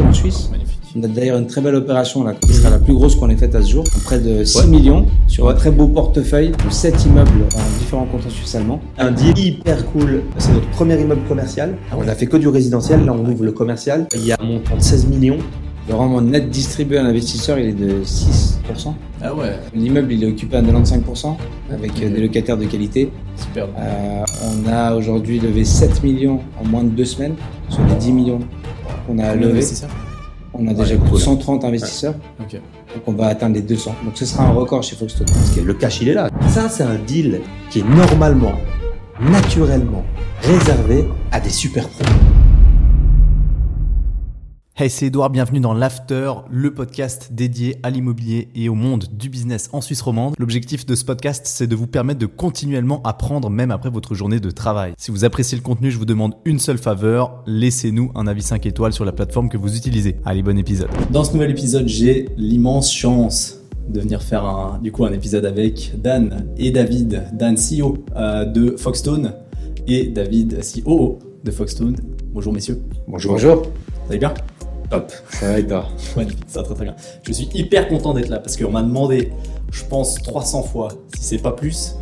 partout en Suisse. Magnifique. On a d'ailleurs une très belle opération là, qui sera la plus grosse qu'on ait faite à ce jour, près de 6 millions sur un très beau portefeuille de 7 immeubles en différents cantons suisses allemands. Un deal hyper cool. C'est notre premier immeuble commercial. On a fait que du résidentiel. Là, on ouvre le commercial. Il y a un montant de 16 millions. Le rendement net distribué à l'investisseur, il est de 6%. Ah ouais, L'immeuble, il est occupé à 95% avec des locataires de qualité. super. Euh, on a aujourd'hui levé 7 millions en moins de deux semaines sur les 10 millions qu'on a d'investisseurs On a déjà Ouais, plus de cool. 130 investisseurs, donc on va atteindre les 200. Donc ce sera un record chez Foxton. Parce que le cash, il est là. Ça, c'est un deal qui est normalement, naturellement réservé à des super pros. Hey, c'est Edouard, bienvenue dans l'After, le podcast dédié à l'immobilier et au monde du business en Suisse romande. L'objectif de ce podcast, c'est de vous permettre de continuellement apprendre même après votre journée de travail. Si vous appréciez le contenu, je vous demande une seule faveur, laissez-nous un avis 5 étoiles sur la plateforme que vous utilisez. Allez, bon épisode. Dans ce nouvel épisode, j'ai l'immense chance de venir faire un, du coup, un épisode avec Dan et David. Dan, CEO euh, de Foxstone et David, CEO de Foxstone. Bonjour messieurs. Bonjour. Bonjour. Vous allez bien? Top. Ça va et toi Magnifique, ça va très très bien. Je suis hyper content d'être là parce qu'on m'a demandé, je pense 300 fois, si c'est pas plus,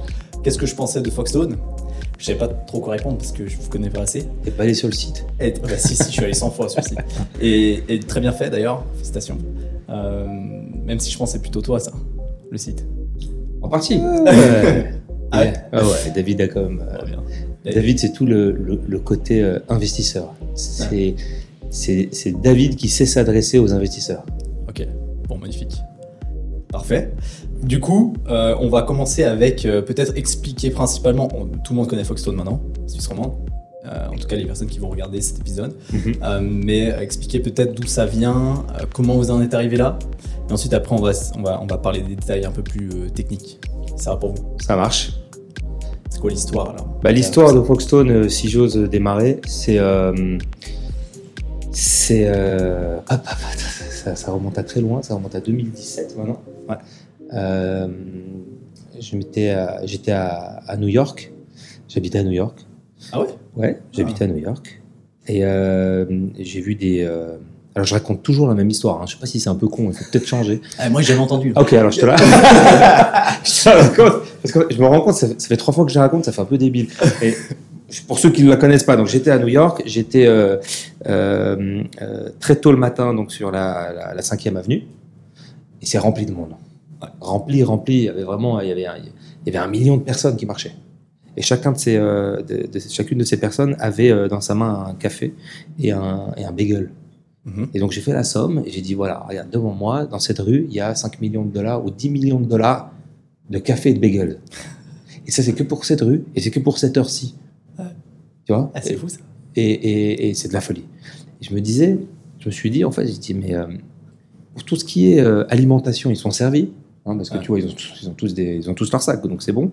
qu'est-ce que je pensais de Foxstone. Je savais pas trop quoi répondre parce que je vous connais pas assez. T'es pas allé sur le site. Et, bah, si, si, je suis allé 100 fois sur le site. Et, et très bien fait d'ailleurs, félicitations. Euh, même si je pense que c'est plutôt toi ça, le site. En partie. Ouais. Ah ouais Ah ouais, David a quand même. euh. David, c'est tout le, le- le côté euh, investisseur. C'est c'est c'est David qui sait s'adresser aux investisseurs. Ok, bon, magnifique. Parfait. Du coup, euh, on va commencer avec euh, peut-être expliquer principalement, on- tout le monde connaît Foxstone maintenant, Suisse romande, Euh, en tout cas les personnes qui vont regarder cet épisode, Mhm. Euh, mais expliquer peut-être d'où ça vient, euh, comment vous en êtes arrivé là, et ensuite après on va, on va, on va parler des détails un peu plus euh, techniques. Ça va pour vous? Ça marche. C'est quoi l'histoire alors? Bah, L'histoire de Foxstone, euh, si j'ose démarrer, c'est. Euh, c'est. euh, hop, hop, ça, ça remonte à très loin, ça remonte à 2017 maintenant. Ouais. Euh, à- J'étais à, à New York. J'habitais à New York. Ah ouais? Ouais, j'habitais à New York. Et euh, j'ai vu des. euh, Alors, je raconte toujours la même histoire. Hein. Je sais pas si c'est un peu con, il faut peut-être changer. Ah, Moi j'ai jamais entendu. Ok, alors je te la, je te la raconte. Parce que je me rends compte, ça fait, ça fait trois fois que je la raconte, ça fait un peu débile. Et pour ceux qui ne la connaissent pas, donc j'étais à New York, j'étais euh, euh, euh, très tôt le matin donc sur la, la, la 5e avenue, et c'est rempli de monde. Ouais. Rempli, rempli, il y avait vraiment il y avait, un, il y avait un million de personnes qui marchaient. Et chacun de ces, euh, de, de- chacune de ces personnes avait dans sa main un café et un, et un bagel. Mhm. Et donc j'ai fait la somme et j'ai dit voilà, regarde devant moi, dans cette rue, il y a 5 millions de dollars ou 10 millions de dollars de café et de bagel. Et ça c'est que pour cette rue et c'est que pour cette heure-ci. Tu vois Ah, c'est fou ça. Et, et- et c'est de la folie. Et je me disais, je me suis dit en fait, j'ai dit mais euh, pour tout ce qui est euh, alimentation, ils sont servis. hein, parce que Ouais. tu vois, ils ont, tous, ils, ont tous des, ils ont tous leur sac, donc c'est bon.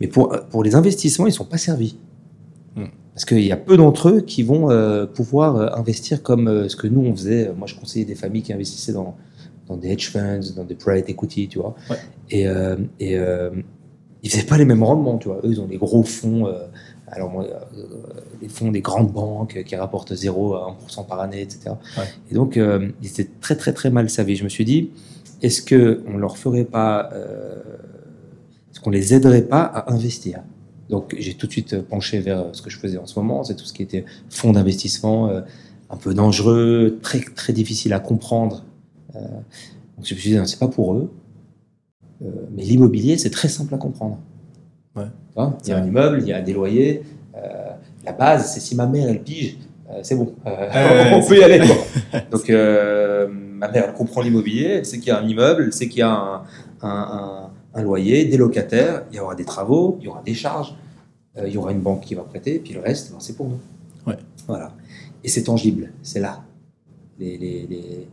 Mais pour, pour les investissements, ils sont pas servis. Hmm. Parce qu'il y a peu d'entre eux qui vont euh, pouvoir euh, investir comme euh, ce que nous on faisait. Moi, je conseillais des familles qui investissaient dans, dans des hedge funds, dans des private equity, tu vois. Ouais. Et, euh, et euh, ils faisaient pas les mêmes rendements, tu vois. Eux, ils ont des gros fonds. euh, alors, moi, euh, les fonds des grandes banques qui rapportent 0 à 1% par année, etc. Ouais. Et donc, euh, ils étaient très, très, très mal servis. Je me suis dit, est-ce que on leur ferait pas, euh, est-ce qu'on les aiderait pas à investir? Donc, j'ai tout de suite penché vers ce que je faisais en ce moment, c'est tout ce qui était fonds d'investissement, un peu dangereux, très, très difficile à comprendre. Donc, je me suis dit, non, c'est pas pour eux. Mais l'immobilier, c'est très simple à comprendre. Vois, il y a un immeuble, il y a des loyers. euh, la base, c'est si ma mère, elle pige, euh, c'est bon. Euh, on peut y aller. Donc, ma mère, elle comprend l'immobilier, elle sait qu'il y a un immeuble, elle sait qu'il y a un, un- un- un loyer, des locataires, il y aura des travaux, il y aura des charges, il y aura une banque qui va prêter, puis le reste, ben, c'est pour nous. Ouais. Voilà. Et c'est tangible, c'est là. Les, les- les-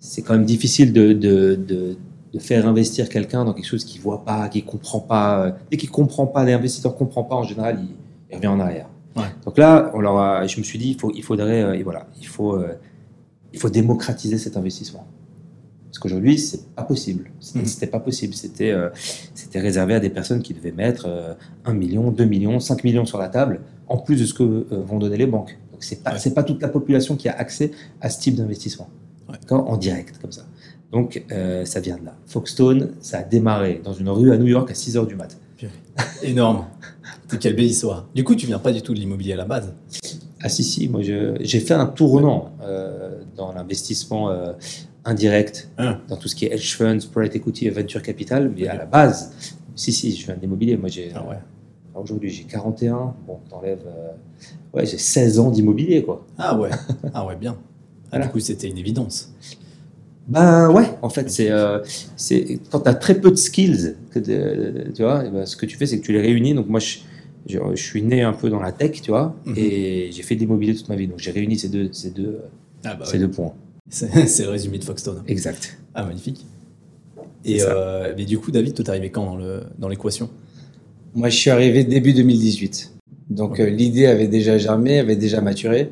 C'est quand même difficile de, de, de, de faire investir quelqu'un dans quelque chose qu'il voit pas, qu'il comprend pas. Dès qu'il comprend pas, l'investisseur ne comprend pas, en général, il, il revient en arrière. Ouais. Donc là, on leur a- je me suis dit, il, faut, il faudrait, euh, et voilà, il faut, euh, il faut démocratiser cet investissement. Parce qu'aujourd'hui, c'est pas possible. C'était c'était pas possible. C'était euh, c'était réservé à des personnes qui devaient mettre euh, 1 million, 2 millions, 5 millions sur la table, en plus de ce que euh, vont donner les banques. Donc c'est pas Ouais. c'est pas toute la population qui a accès à ce type d'investissement. Ouais. En direct comme ça. Donc euh, ça vient de là. Foxstone, ça a démarré dans une rue à New York à 6 heures du mat. Énorme. Quelle belle histoire. Du coup, tu viens pas du tout de l'immobilier à la base? Ah si si, moi j'ai fait un tournant euh, dans l'investissement euh, indirect, Hein. dans tout ce qui est hedge funds, private equity et venture capital, mais à la base, si si, je viens de l'immobilier. Moi j'ai Ah ouais. aujourd'hui j'ai 41, bon t'enlèves, ouais j'ai 16 ans d'immobilier quoi. Ah ouais. Ah ouais, bien. Ah, Voilà. Du coup, c'était une évidence. Ben ouais, en fait, c'est euh, quand tu as très peu de skills, que de- tu vois, eh ben, ce que tu fais, c'est que tu les réunis. Donc moi, je, je, je suis né un peu dans la tech, tu vois, Mhm. et j'ai fait de l'immobilier toute ma vie. Donc j'ai réuni ces deux, ces deux, Ah bah ces ouais. deux points. C'est le résumé de Foxstone. Exact. Ah, magnifique. Et euh, mais du coup, David, toi, t'es arrivé quand dans l'équation? Moi, je suis arrivé début 2018. Donc, Ok. euh, l'idée avait déjà germé, avait déjà maturé.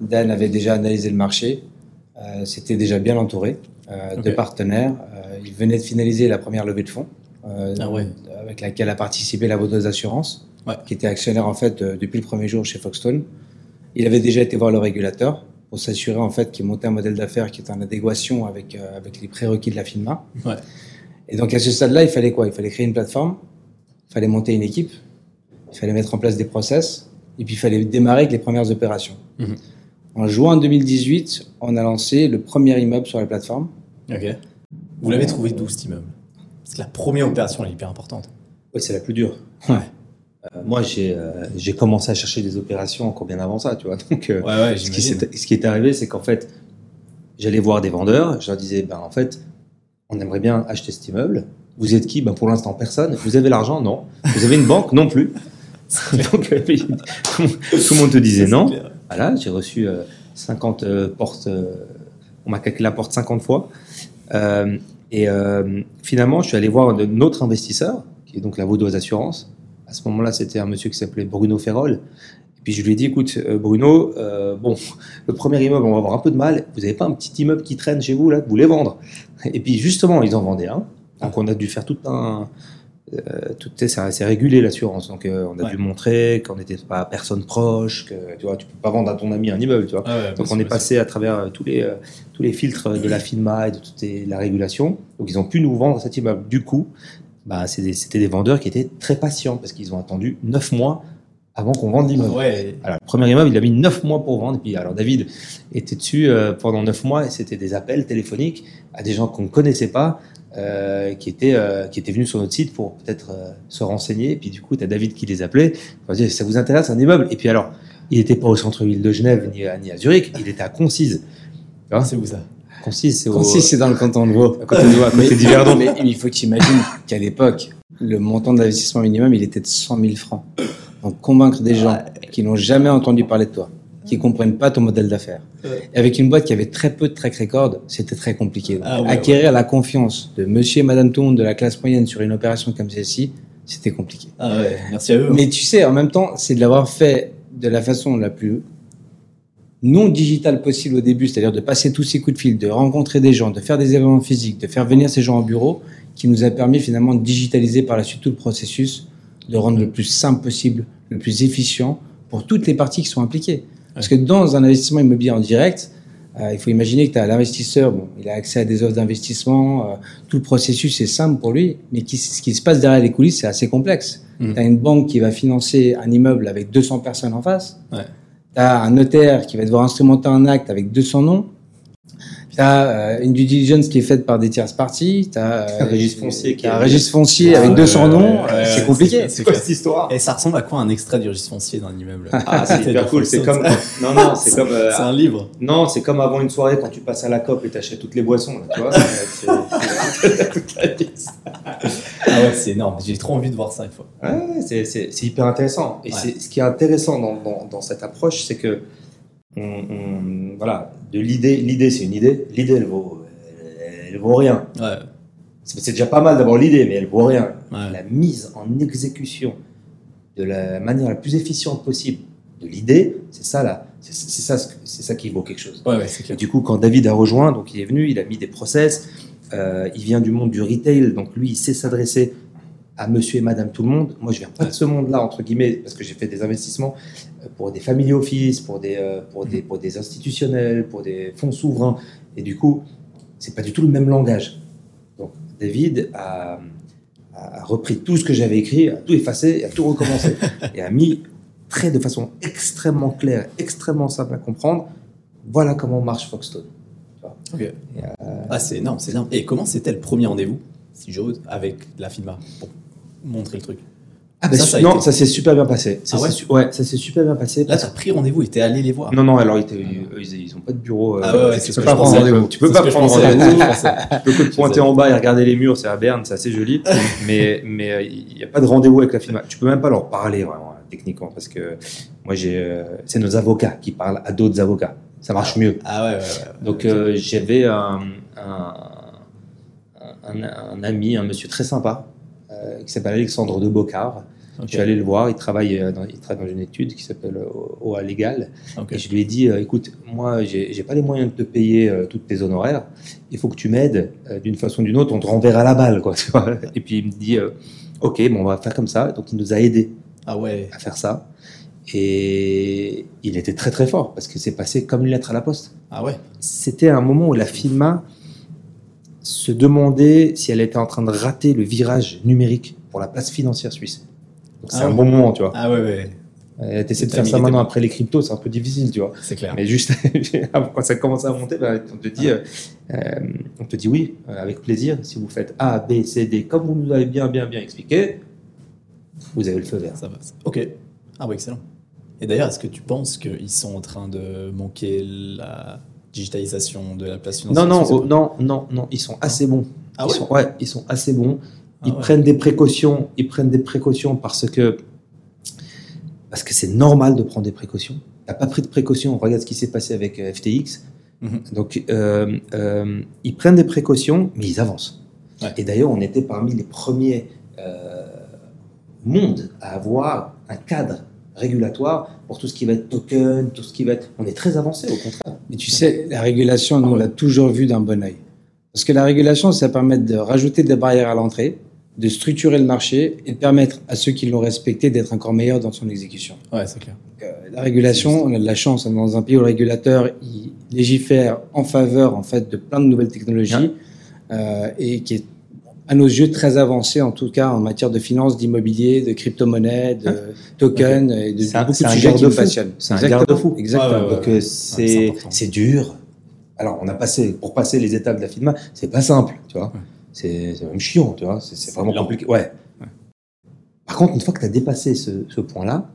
Dan avait déjà analysé le marché. Euh, C'était déjà bien entouré euh, de partenaires. Euh, il venait de finaliser la première levée de fonds, Ah ouais. avec laquelle a participé la Vaudoise Assurance, Ouais. qui était actionnaire en fait depuis le premier jour chez Foxstone. Il avait déjà été voir le régulateur pour s'assurer en fait qu'il montait un modèle d'affaires qui était en adéquation avec, avec les prérequis de la FINMA. Ouais. Et donc à ce stade-là, il fallait quoi? Il fallait créer une plateforme, il fallait monter une équipe, il fallait mettre en place des process, et puis il fallait démarrer avec les premières opérations. Mhm. En juin 2018, on a lancé le premier immeuble sur la plateforme. Ok. Vous l'avez trouvé d'où cet immeuble? Parce que la première opération, elle est hyper importante. Ouais, c'est la plus dure. Ouais. Euh, moi, j'ai euh, j'ai commencé à chercher des opérations encore bien avant ça, tu vois. Donc, euh, Ouais, ouais, ce, qui ce est arrivé, c'est qu'en fait, j'allais voir des vendeurs, je leur disais, ben en fait, on aimerait bien acheter cet immeuble. Vous êtes qui? Ben pour l'instant personne. Vous avez l'argent? Non. Vous avez une banque? Non plus. Donc tout, le monde- te disait non. clair. Voilà, j'ai reçu euh, 50 euh, portes. euh, on m'a claqué la porte 50 fois. Euh, et euh, finalement, je suis allé voir un autre investisseur, qui est donc la Vaudoise Assurance. À ce moment-là, c'était un monsieur qui s'appelait Bruno Ferrol. Et puis je lui ai dit, écoute, euh, Bruno, euh, bon, le premier immeuble, on va avoir un peu de mal. Vous n'avez pas un petit immeuble qui traîne chez vous, là, que vous voulez vendre? Et puis justement, ils en vendaient un. Donc on a dû faire tout un... Euh, tout est, c'est régulé l'assurance, donc euh, on a Ouais. dû montrer qu'on n'était pas personne proche, que tu vois, tu peux pas vendre à ton ami un immeuble, tu vois. Ah ouais, Donc bien on est passé à travers euh, tous les, euh, tous les filtres de la FINMA et de toute les- la régulation. Donc ils ont pu nous vendre cet immeuble. Du coup, bah, c'était des vendeurs qui étaient très patients parce qu'ils ont attendu 9 mois avant qu'on vende l'immeuble. Ouais, Alors, le premier immeuble, il a mis 9 mois pour vendre. Et puis, alors, David était dessus euh, pendant 9 mois et c'était des appels téléphoniques à des gens qu'on ne connaissait pas, euh, qui, étaient, euh, qui étaient venus sur notre site pour peut-être euh, se renseigner. Et puis, du coup, tu as David qui les appelait. Il disait, ça vous intéresse un immeuble? Et puis, alors, il n'était pas au centre-ville de Genève ni à, ni à Zurich, il était à Concise. Vois, c'est où ça? Concise, c'est au. Concis, c'est dans le canton de Vaud. à côté de à côté Mais, d'Yverdon. mais il faut que tu imagines qu'à l'époque, le montant d'investissement minimum, il était de 100 000 francs. Donc, convaincre des gens qui n'ont jamais entendu parler de toi, qui comprennent pas ton modèle d'affaires, avec une boîte qui avait très peu de track record, c'était très compliqué. Ah ouais, acquérir la confiance de monsieur et madame tout le monde de la classe moyenne sur une opération comme celle-ci, c'était compliqué. Ah ouais, merci à eux. Mais tu sais, en même temps, c'est de l'avoir fait de la façon la plus non digitale possible au début, c'est-à-dire de passer tous ces coups de fil, de rencontrer des gens, de faire des événements physiques, de faire venir ces gens au bureau, qui nous a permis finalement de digitaliser par la suite tout le processus, de rendre le plus simple possible, le plus efficient pour toutes les parties qui sont impliquées. Parce que dans un investissement immobilier en direct, euh, il faut imaginer que tu as l'investisseur, bon, il a accès à des offres d'investissement, euh, tout le processus est simple pour lui, mais qui- ce qui se passe derrière les coulisses, c'est assez complexe. Mhm. Tu as une banque qui va financer un immeuble avec 200 personnes en face. Ouais. Tu as un notaire qui va devoir instrumenter un acte avec 200 noms. Tu as une due diligence qui est faite par des tierces parties. Tu as Un registre foncier qui un est- registre foncier Ah avec ouais, 200 ouais, noms. euh, c'est compliqué. c'est- clair. cette histoire Et ça ressemble à quoi un extrait du registre foncier d'un immeuble Ah, c'est hyper cool. C'est comme. Non, non, c'est comme. euh, C'est un livre. Non, c'est comme avant une soirée quand tu passes à la COP et t'achètes toutes les boissons, là, tu vois. c'est- c'est- toute la liste. Ah ouais, c'est énorme. J'ai trop envie de voir ça une fois. Ouais, c'est- c'est c'est hyper intéressant. Et Ouais. c'est ce qui est intéressant dans, dans, dans cette approche, c'est que on, on- voilà, de l'idée, l'idée c'est une idée. L'idée elle vaut, elle, elle vaut rien. Ouais. C'est déjà pas mal d'avoir l'idée, mais elle vaut rien. Ouais. La mise en exécution de la manière la plus efficiente possible de l'idée, c'est ça là, c'est ça, c'est ça qui vaut quelque chose. Ouais, ouais, c'est Et clair. du coup, quand David a rejoint, donc il est venu, il a mis des process. euh, il vient du monde du retail, donc lui, il sait s'adresser à monsieur et madame tout le monde. Moi, je viens pas de ce monde-là, entre guillemets, parce que j'ai fait des investissements pour des family office, pour des, euh, pour des, pour des institutionnels, pour des fonds souverains. Et du coup, c'est pas du tout le même langage. Donc, David a, a repris tout ce que j'avais écrit, a tout effacé, a tout recommencé. et a mis très de façon extrêmement claire, extrêmement simple à comprendre. Voilà comment marche Foxstone. Ok. Ah, c'est énorme, c'est énorme. Et comment c'était le premier rendez-vous, si j'ose, avec la FINMA pour montrer le truc? Ah bah, Ça, su- ça a non, été- ça s'est super bien passé. Ça Ah ouais ça s'est super bien passé. Là, t'as pris rendez-vous et t'es allé les voir. Non, non, alors ils, eux, ils, ils ont pas de bureau. Ah ouais, tu peux pas prendre rendez-vous. Tu peux pas prendre rendez-vous. Tu peux que te pointer en bas et regarder les murs, c'est à Berne, c'est assez joli. mais mais il n'y a pas de rendez-vous avec la FINMA. Tu peux même pas leur parler vraiment, techniquement, parce que moi, j'ai, euh, c'est nos avocats qui parlent à d'autres avocats. Ça marche mieux. Ah ouais, ouais, ouais. Donc euh, j'avais un, un, un, un ami, un monsieur très sympa, qui s'appelle Alexandre de Bocard. Je suis allé le voir, il travaille, euh, dans, il travaille dans une étude qui s'appelle euh, OA Légal. Et je lui ai dit, euh, écoute, moi, j'ai pas les moyens de te payer euh, toutes tes honoraires. Il faut que tu m'aides euh, d'une façon ou d'une autre. On te renverra la balle, quoi. tu vois. Et puis il me dit, euh, ok, bon, on va faire comme ça. Donc il nous a aidés Ah ouais. à faire ça. Et il était très très fort parce que c'est passé comme une lettre à la poste. Ah ouais. C'était un moment où la FINMA se demandait si elle était en train de rater le virage numérique pour la place financière suisse. C'est Ah un bon moment, tu vois. Ah ouais, ouais. Euh, T'essaies de faire ça maintenant après les cryptos, c'est un peu difficile, tu vois. C'est clair. Mais juste quand ça commence à monter, bah, on te dit, euh, euh, on te dit oui, euh, avec plaisir. Si vous faites A, B, C, D, comme vous nous l'avez bien, bien, bien expliqué, vous avez le feu vert. Ça va. Ok. Ah ouais, excellent. Et d'ailleurs, est-ce que tu penses qu'ils sont en train de manquer la digitalisation de la place financière Non, non, oh, non, non, non, ils sont assez bons. Ah ils ouais sont, ouais, ils sont assez bons. Ah Ils ouais. prennent des précautions. Ils prennent des précautions parce que parce que c'est normal de prendre des précautions. T'as pas pris de précautions. Regarde ce qui s'est passé avec euh, FTX. Mhm. Donc euh, euh, ils prennent des précautions, mais ils avancent. Ouais. Et d'ailleurs, on était parmi les premiers euh, mondes à avoir un cadre régulatoire pour tout ce qui va être token, tout ce qui va être. On est très avancé au contraire. Mais tu sais, la régulation, nous, on l'a toujours vu d'un bon oeil. Parce que la régulation, ça permet de rajouter des barrières à l'entrée, de structurer le marché et de permettre à ceux qui l'ont respecté d'être encore meilleurs dans son exécution. Ouais, c'est clair. Euh, la régulation, on a de la chance on est dans un pays où le régulateur il légifère en faveur en fait de plein de nouvelles technologies euh, et qui est à nos yeux très avancé en tout cas en matière de finance, d'immobilier, de crypto-monnaie, de tokens et de, C'est un- beaucoup de sujets qui garde-fou. passionnent. C'est un Exactement. garde-fou. Exactement. Ouais, ouais, ouais. Donc euh, Ouais, c'est dur. Alors on a passé pour passer les étapes de la FINMA, c'est pas simple, tu vois. C'est même chiant, tu vois. C'est vraiment lent. compliqué. Ouais. Par contre, une fois que tu as dépassé ce, ce point-là,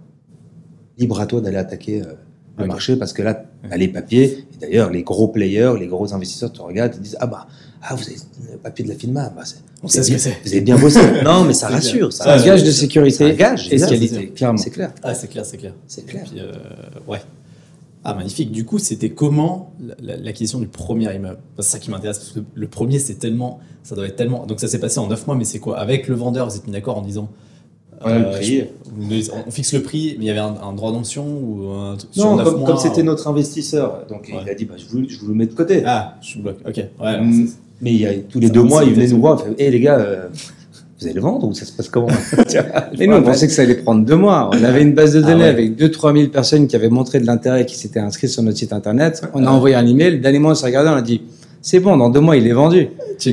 libre à toi d'aller attaquer euh, le marché parce que là, tu as les papiers. Et d'ailleurs, les gros players, les gros investisseurs te regardent et disent Ah bah, ah, vous avez le papier de la FINMA. Bah, c'est- On sait ce que c'est. Vous avez bien bossé. non, mais ça rassure. Ça un gage de sécurité un gage, et de qualité, clairement. C'est clair. Ah, c'est clair, c'est clair. C'est clair. Puis, euh, ouais. Ah, magnifique. Du coup, c'était comment la- la- l'acquisition du premier immeuble? C'est ça qui m'intéresse, parce que le premier, c'est tellement. Ça doit être tellement. Donc, ça s'est passé en 9 mois, mais c'est quoi? Avec le vendeur, vous êtes mis d'accord en disant. Euh, Ouais, le prix. je- vous nous- on fixe le prix, mais il y avait un, un droit d'option ou un sur Non, 9 comme c'était notre investisseur, donc Ouais. il a dit bah, je, vous, je vous le mets de côté. Ah, je bloque. Ok. Ouais, Mm. Mais il y a, tous les deux mois, il venait nous voir, il fait Hé les gars, euh, vous allez le vendre ou ça se passe comment Et nous, on pensait que ça allait prendre deux mois. On avait une base de Ah données ouais. avec 2-3 000 personnes qui avaient montré de l'intérêt, qui s'étaient inscrites sur notre site internet. On a envoyé un email. Dernier mois, on s'est regardé, on a dit, c'est bon, dans deux mois, il est vendu.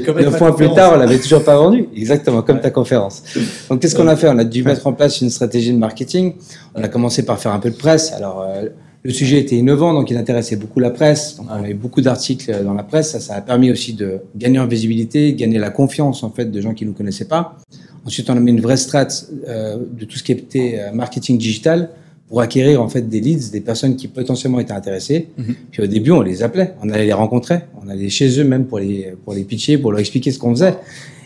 Ma mois plus tard, on l'avait toujours pas vendu. Exactement, comme Ouais. ta conférence. Donc, qu'est-ce qu'on a fait? On a dû mettre en place une stratégie de marketing. On a commencé par faire un peu de presse. Alors, euh, le sujet était innovant, donc il intéressait beaucoup la presse. Donc, on avait beaucoup d'articles dans la presse. Ça, ça a permis aussi de gagner en visibilité, gagner la confiance, en fait, de gens qui nous connaissaient pas. Ensuite, on a mis une vraie strat euh, de tout ce qui était euh, marketing digital pour acquérir en fait des leads, des personnes qui potentiellement étaient intéressées. Mhm. Puis au début, on les appelait, on allait les rencontrer, on allait chez eux même pour les pour les pitcher, pour leur expliquer ce qu'on faisait.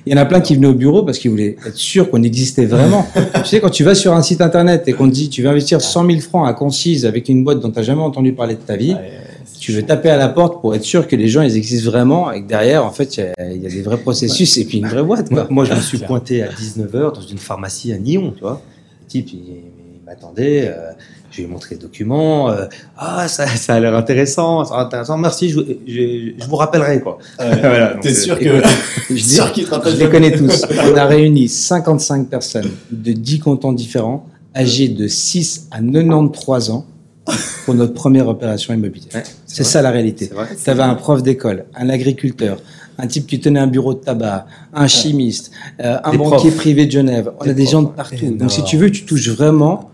Il y en a plein qui venaient au bureau parce qu'ils voulaient être sûrs qu'on existait vraiment. tu sais, quand tu vas sur un site internet et qu'on te dit tu veux investir 100 000 francs à Concise avec une boîte dont tu n'as jamais entendu parler de ta vie, Ouais, tu veux chaud. taper à la porte pour être sûr que les gens ils existent vraiment et que derrière, en fait, il y a- il y, a des vrais processus et puis une vraie boîte. Moi, Quoi. moi, je me suis pointé à 19h dans une pharmacie à Nyon, tu vois. Le type, il, il m'attendait. euh, Je lui ai montré les documents. euh, ah, ça, ça a l'air intéressant, ça a l'air intéressant. Merci, je, je, je vous rappellerai quoi. Voilà, T'es euh, sûr que. écoute, Je, dis- sûr qu'il te rappelle je les connais tous. On a réuni 55 personnes de 10 cantons différents, âgées de 6 à 93 ans, pour notre première opération immobilière. Ouais, C'est ça la réalité. C'est vrai. Tu avais un prof d'école, un agriculteur, un type qui tenait un bureau de tabac, un chimiste, euh, un Des banquier profs. privé de Genève. On Des a des profs, gens de partout. Donc si tu veux, tu touches vraiment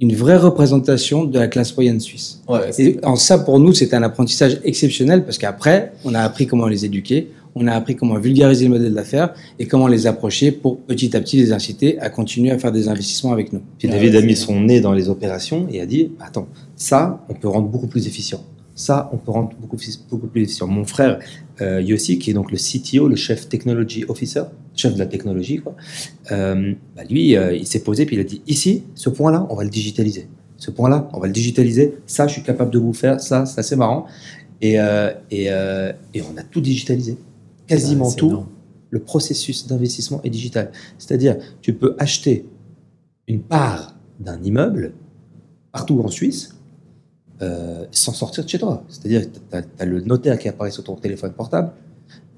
une vraie représentation de la classe moyenne suisse. Ouais, c'est- Et en ça, pour nous, c'était un apprentissage exceptionnel parce qu'après, on a appris comment les éduquer, on a appris comment vulgariser le modèle d'affaires et comment les approcher pour petit à petit les inciter à continuer à faire des investissements avec nous. Puis David ouais, a mis c'est- son nez dans les opérations et a dit Attends, ça, on peut rendre beaucoup plus efficient. Ça, on peut rendre beaucoup plus, beaucoup plus efficient. Mon frère euh, Yossi, qui est donc le CTO, le chef technology officer, chef de la technologie, quoi, euh, bah, lui, euh, il s'est posé puis il a dit Ici, ce point-là, on va le digitaliser. Ce point-là, on va le digitaliser. Ça, je suis capable de vous faire. Ça, c'est assez marrant. Et, et, et on a tout digitalisé. Quasiment Ah, c'est tout énorme. le processus d'investissement est digital. C'est-à-dire, tu peux acheter une part d'un immeuble partout en Suisse euh, sans sortir de chez toi. C'est-à-dire, tu as, le notaire qui apparaît sur ton téléphone portable.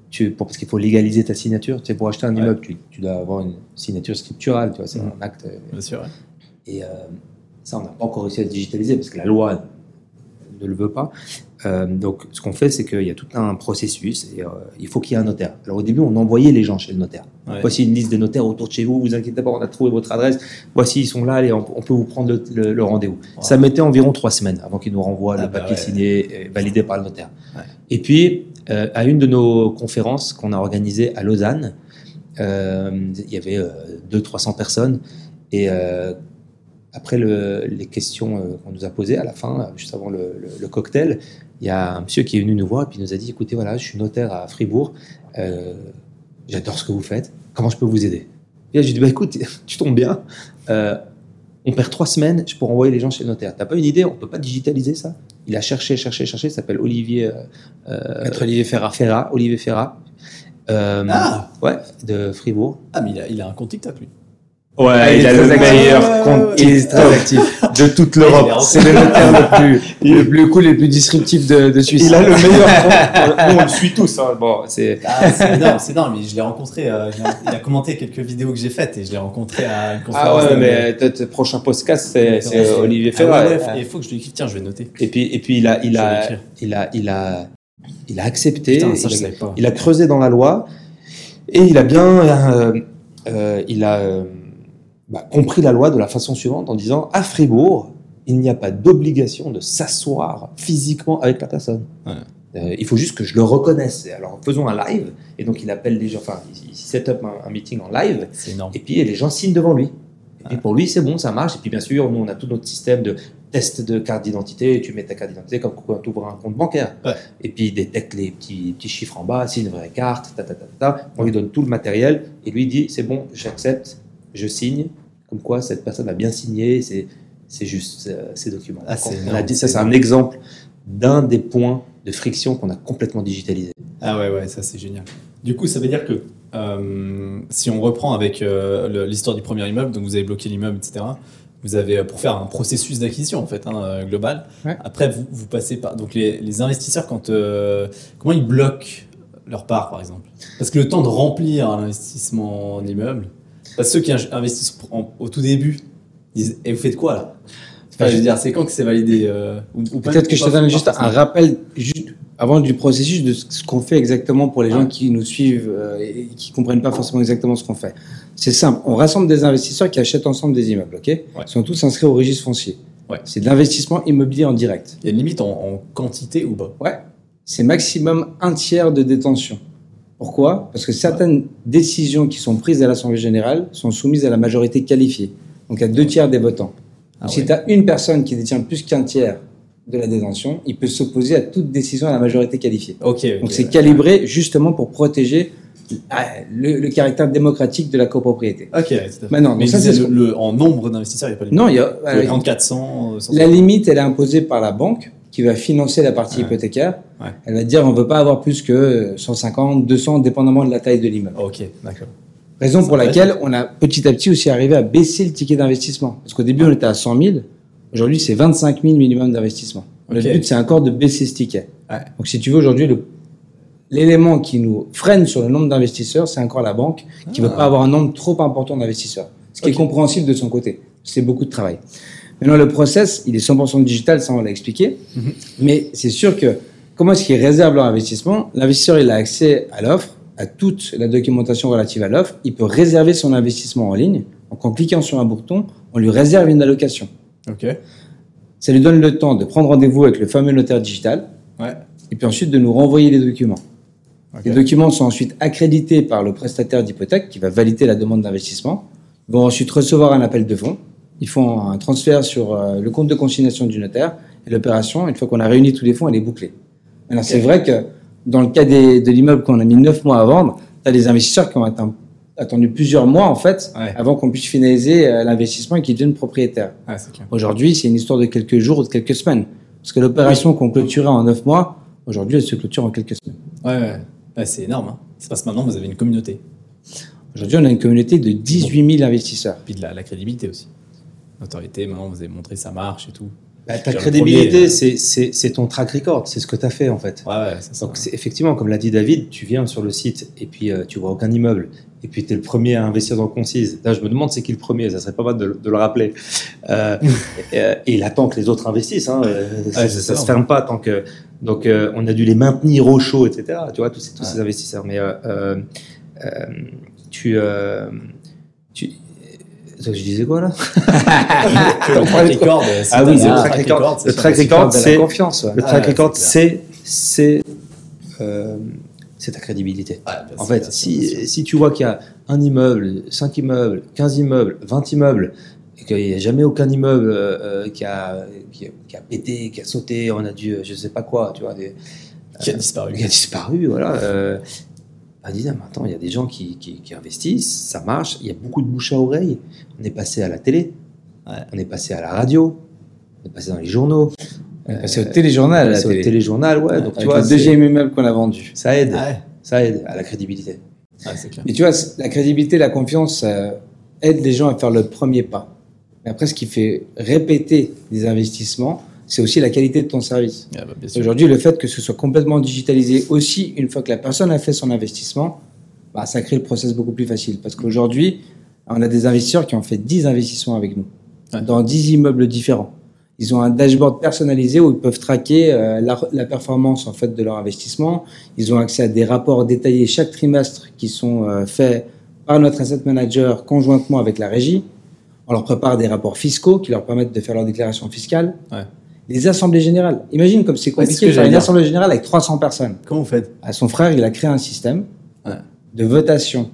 Tu, pour, parce qu'il faut légaliser ta signature. Tu sais, pour acheter un Ouais. immeuble, tu, tu dois avoir une signature scripturale. Tu vois, c'est Mhm. un acte. euh, Bien sûr. ouais. et euh, ça, on n'a pas encore réussi à le digitaliser parce que la loi ne le veut pas. Euh, donc, ce qu'on fait, c'est qu'il y a tout un processus et euh, il faut qu'il y ait un notaire. Alors, au début, on envoyait les gens chez le notaire. Ouais. Voici une liste des notaires autour de chez vous, vous inquiétez pas, on a trouvé votre adresse. Voici, ils sont là, allez, on, on peut vous prendre le, le- le rendez-vous. Ça mettait environ trois semaines avant qu'ils nous renvoient Ah le bah papier ouais. signé et validé par le notaire. Et puis, euh, à une de nos conférences qu'on a organisées à Lausanne, il y avait euh, 200-300 personnes. Et après le- les questions euh, qu'on nous a posées à la fin, euh, juste avant le, le- le cocktail, il y a un monsieur qui est venu nous voir et puis il nous a dit écoutez, voilà, je suis notaire à Fribourg, euh, j'adore ce que vous faites, comment je peux vous aider? Et là, j'ai dit bah, écoute, tu tombes bien, euh, on perd trois semaines pour envoyer les gens chez le notaire. T'as pas une idée On peut pas digitaliser ça? Il a cherché, cherché, cherché, il s'appelle Olivier euh, Olivier Ferrat. Ferrat, Olivier Ferrat. Ah Ouais, de Fribourg. Ah, mais il a, il a un compte TikTok, lui. Ouais, Ah, il a le meilleur compte. Il est très actif. de toute l'Europe. C'est le notaire le plus, le plus cool, le plus disruptif de, de Suisse. Il a le meilleur compte. Nous, on le suit tous. hein. Bon, c'est. Ah, c'est énorme, c'est énorme. Mais je l'ai rencontré. euh, il a- il commenté quelques vidéos que j'ai faites et je l'ai rencontré à une conférence. Ah ouais, de- mais t- prochain podcast, c'est. Olivier Ah Ferrat. ouais, ouais, Il faut que je lui écrive. Tiens, je vais noter. Et puis, et puis il a, il a, il a, il a, il a accepté. Putain, ça, il, je a, savais pas. il a creusé dans la loi et il a bien, euh, euh, il a euh, bah, compris la loi de la façon suivante en disant à Fribourg, il n'y a pas d'obligation de s'asseoir physiquement avec la personne. Ouais. Euh, il faut juste que je le reconnaisse. Alors faisons un live et donc il appelle les gens, enfin il, set up un, un meeting en live et puis les gens signent devant lui. Et puis pour lui, c'est bon, ça marche. Et puis bien sûr, nous, on a tout notre système de test de carte d'identité. Tu mets ta carte d'identité comme quand tu ouvres un compte bancaire. Ouais. Et puis il détecte les petits, petits chiffres en bas, c'est une vraie carte, ta, ta, ta, ta, ta. On lui donne tout le matériel et lui dit, c'est bon, j'accepte, je signe. Comme quoi, cette personne a bien signé, c'est c'est juste euh, ces documents. Ah, Donc, c'est on a énorme, dit, ça, c'est un exemple d'un des points de friction qu'on a complètement digitalisé. Ah ouais, ouais, ça c'est génial. Du coup, ça veut dire que euh, si on reprend avec euh, le- l'histoire du premier immeuble, donc vous avez bloqué l'immeuble, etc. Vous avez pour faire un processus d'acquisition en fait hein, global. Ouais. Après, vous, vous passez par donc les, les investisseurs quand euh, comment ils bloquent leur part par exemple? Parce que le temps de remplir un investissement en immeuble, parce que ceux qui in- investissent en- au tout début disent et vous faites quoi là? Enfin, je veux dire, c'est quand que c'est validé euh, Peut-être que je te donne juste un rappel juste avant du processus de ce qu'on fait exactement pour les gens qui nous suivent euh, et qui comprennent pas forcément exactement ce qu'on fait. C'est simple, on rassemble des investisseurs qui achètent ensemble des immeubles, ok? Ils sont tous inscrits au registre foncier. Ouais. C'est de l'investissement immobilier en direct. Il y a une limite en, en quantité ou pas? Ouais. C'est maximum un tiers de détention. Pourquoi? Parce que certaines décisions qui sont prises à l'Assemblée générale sont soumises à la majorité qualifiée. Donc à deux tiers des votants. Ah si ouais. tu as une personne qui détient plus qu'un tiers de la détention, il peut s'opposer à toute décision à la majorité qualifiée. Donc c'est ouais. calibré justement pour protéger ah, le, le caractère démocratique de la copropriété. Ok. Maintenant, Mais ça, c'est le, le- en nombre d'investisseurs, il n'y a pas de limite. Non, il y a, Vous pouvez prendre 400, euh, 150. la limite, elle est imposée par la banque qui va financer la partie Ouais. hypothécaire. Ouais. Elle va dire on ne veut pas avoir plus que 150, 200, dépendamment de la taille de l'immeuble. Ok, d'accord. Raison pour laquelle on a petit à petit aussi arrivé à baisser le ticket d'investissement. Parce qu'au début, on était à 100 000. Aujourd'hui, c'est 25 000 minimum d'investissement. Le but, c'est encore de baisser ce ticket. Ouais. Donc, si tu veux, aujourd'hui, l'élément qui nous freine sur le nombre d'investisseurs, c'est encore la banque qui ne veut Ah. pas avoir un nombre trop important d'investisseurs. Ce qui est compréhensible de son côté. C'est beaucoup de travail. Maintenant, le process, il est 100% digital, ça on l'a expliqué. Mhm. Mais c'est sûr que comment est-ce qu'ils réservent leur investissement? L'investisseur, il a accès à l'offre, à toute la documentation relative à l'offre. Il peut réserver son investissement en ligne. Donc, en cliquant sur un bouton, on lui réserve une allocation. Ok. Ça lui donne le temps de prendre rendez-vous avec le fameux notaire digital Ouais. et puis ensuite de nous renvoyer les documents. Les documents sont ensuite accrédités par le prestataire d'hypothèque qui va valider la demande d'investissement. Ils vont ensuite recevoir un appel de fonds. Ils font un transfert sur euh, le compte de consignation du notaire et l'opération, une fois qu'on a réuni tous les fonds, elle est bouclée. Alors c'est vrai que dans le cas des- de l'immeuble qu'on a mis 9 mois à vendre, tu as des investisseurs qui ont atteint- attendu plusieurs mois en fait Ouais. avant qu'on puisse finaliser euh, l'investissement et qu'ils deviennent propriétaires. Clair. Aujourd'hui, c'est une histoire de quelques jours ou de quelques semaines. Parce que l'opération qu'on clôturait en 9 mois, aujourd'hui, elle se clôture en quelques semaines. Ouais, c'est énorme. Hein. Parce que maintenant, vous avez une communauté. Aujourd'hui, on a une communauté de 18 000 investisseurs. Puis de la, la crédibilité aussi. Notoriété, maintenant, vous avez montré ça marche et tout. Bah, ta crédibilité, euh, c'est- ton track record, c'est ce que tu as fait en fait. Ouais, ouais, c'est ça. Donc effectivement, comme l'a dit David, tu viens sur le site et puis euh, tu vois aucun immeuble et puis tu es le premier à investir dans concise. Là, je me demande c'est qui le premier, ça serait pas mal de, le- de le rappeler. Euh, et, euh, et il attend que les autres investissent, hein, ça, ça ça, se ferme pas tant que. Donc on a dû les maintenir au chaud, etc. Tu vois, tous ces, tous ces investisseurs. Mais tu je disais quoi là Que le track record, Ah oui, le track record, c'est le track record, confiance. le Ah, track record, c'est c'est c'est euh, c'est ta crédibilité. Ouais, bien En fait, si, si tu vois qu'il y a un immeuble, cinq immeubles, 15 immeubles, 20 immeubles, et qu'il n'y a jamais aucun immeuble euh, euh, qui, a, qui, a, qui a pété, qui a sauté, on a dû, euh, je sais pas quoi, tu vois, des, Qui a disparu. qui a disparu, voilà. Euh, dis, ah, mais attends, il y a des gens qui, qui, qui investissent, ça marche, il y a beaucoup de bouche à oreille. On est passé à la télé, Ouais. on est passé à la radio, on est passé dans les journaux, On est passé au téléjournal au télé. téléjournal, ouais. donc Avec tu vois, le deuxième immeuble qu'on a vendu. ça aide, Ouais, ça aide à la crédibilité. clair. Mais tu vois, la crédibilité, la confiance euh, aide les gens à faire le premier pas. Mais après, ce qui fait répéter des investissements, c'est aussi la qualité de ton service. Ouais, bah. Aujourd'hui, le fait que ce soit complètement digitalisé aussi, une fois que la personne a fait son investissement, bah, ça crée le process beaucoup plus facile. Parce qu'aujourd'hui, on a des investisseurs qui ont fait 10 investissements avec nous, Ouais. dans 10 immeubles différents. Ils ont un dashboard personnalisé où ils peuvent traquer euh, la, la performance en fait de leur investissement. Ils ont accès à des rapports détaillés chaque trimestre qui sont euh, faits par notre asset manager conjointement avec la régie. On leur prépare des rapports fiscaux qui leur permettent de faire leur déclaration fiscale. Ouais. Les assemblées générales. Imagine comme c'est compliqué de faire une assemblée générale avec 300 personnes. Comment vous faites? À son frère, il a créé un système Ouais. de votation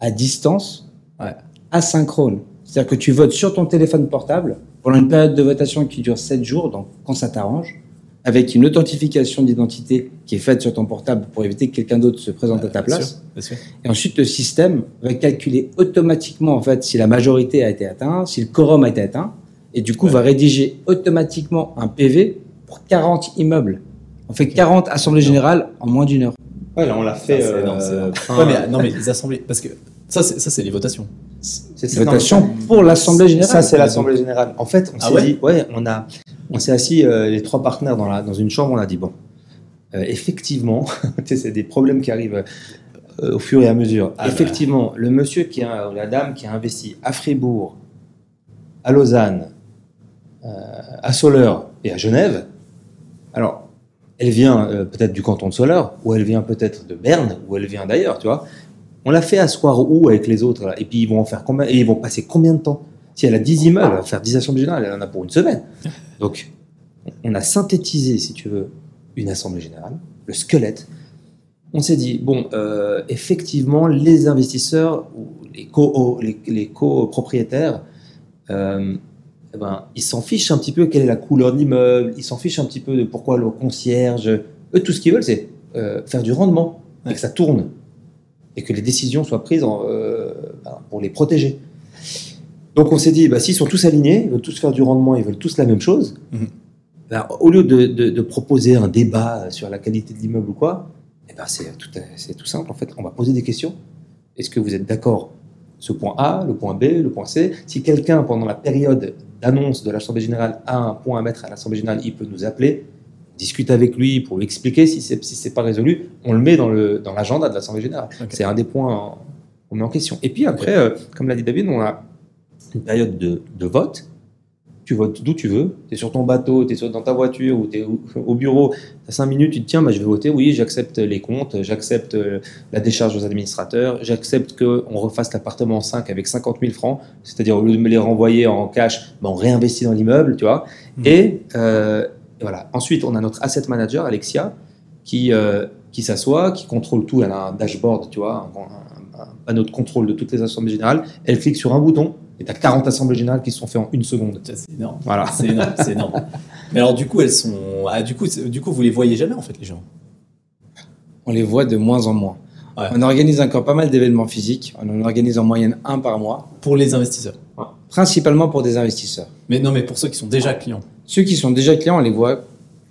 à distance, Ouais. asynchrone. C'est-à-dire que tu votes sur ton téléphone portable pendant une période de votation qui dure 7 jours, donc quand ça t'arrange, avec une authentification d'identité qui est faite sur ton portable pour éviter que quelqu'un d'autre se présente à ta Bien place. sûr, bien sûr. Et ensuite, le système va calculer automatiquement en fait si la majorité a été atteinte, si le quorum a été atteint, et du coup Ouais. va rédiger automatiquement un PV pour 40 immeubles. On fait 40 assemblées générales en moins d'une heure. Ouais, là, on l'a Ça, énorme, fin- Ouais, mais, non, mais les assemblées, parce que ça, c'est, ça, c'est les votations. c'est c'est- Votation non, pour l'assemblée générale. Ça, c'est l'Assemblée Générale. En fait, on Ah s'est ouais dit, ouais, on, a, on s'est assis, euh, les trois partenaires, dans, la, dans une chambre, on a dit, bon, euh, effectivement, c'est des problèmes qui arrivent euh, au fur et à mesure. Ah bah. effectivement, le monsieur qui a, ou la dame qui a investi à Fribourg, à Lausanne, euh, à Soleure et à Genève, alors, elle vient euh, peut-être du canton de Soleure, ou elle vient peut-être de Berne, ou elle vient d'ailleurs, tu vois. On l'a fait asseoir où avec les autres Et puis ils vont en faire combien Et ils vont passer combien de temps? Si elle a 10 immeubles, elle va faire 10 assemblées générales, elle en a pour une semaine. Donc, on a synthétisé, si tu veux, une assemblée générale, le squelette. On s'est dit, bon, euh, effectivement, les investisseurs ou les co- les, les copropriétaires, euh, eh ben, ils s'en fichent un petit peu quelle est la couleur de l'immeuble, ils s'en fichent un petit peu de pourquoi le concierge. Eux, tout ce qu'ils veulent, c'est euh, faire du rendement et que ça tourne et que les décisions soient prises en, euh, ben, pour les protéger. Donc on s'est dit, bah, s'ils sont tous alignés, ils veulent tous faire du rendement, ils veulent tous la même chose, Mhm. ben, au lieu de, de- de proposer un débat sur la qualité de l'immeuble ou quoi, eh ben, c'est tout, tout simple en fait. On va poser des questions. Est-ce que vous êtes d'accord ce point A, le point B, le point C? Si quelqu'un, pendant la période d'annonce de l'Assemblée Générale, a un point à mettre à l'Assemblée Générale, il peut nous appeler, discute avec lui pour lui expliquer si c'est si c'est pas résolu, on le met dans le dans l'agenda de l'Assemblée Générale. C'est un des points qu'on met en question. Et puis après, euh, comme l'a dit David, on a une période de, de vote. Tu votes d'où tu veux. Tu es sur ton bateau, tu es dans ta voiture ou tu es au, au bureau. Tu as 5 minutes, tu te tiens, bah, je vais voter. Oui, j'accepte les comptes, j'accepte euh, la décharge aux administrateurs, j'accepte qu'on refasse l'appartement 5 avec 50 000 francs. C'est-à-dire, au lieu de me les renvoyer en cash, bah, on réinvestit dans l'immeuble, tu vois. Mhm. Et, euh, et voilà. Ensuite, on a notre asset manager, Alexia, qui, euh, qui s'assoit, qui contrôle tout. Elle a un dashboard, tu vois, un, un- un panneau de contrôle de toutes les assemblées générales. Elle clique sur un bouton et tu as 40 assemblées générales qui se sont faites en une seconde. C'est énorme. Voilà. C'est énorme, c'est énorme. Mais alors, du coup, elles sont. Ah, du coup, du coup, vous les voyez jamais, en fait, les gens? On les voit de moins en moins. Ouais. On organise encore pas mal d'événements physiques. On en organise en moyenne un par mois, Pour les investisseurs. principalement pour des investisseurs. Mais non, mais pour ceux qui sont déjà clients. Ceux qui sont déjà clients, on les voit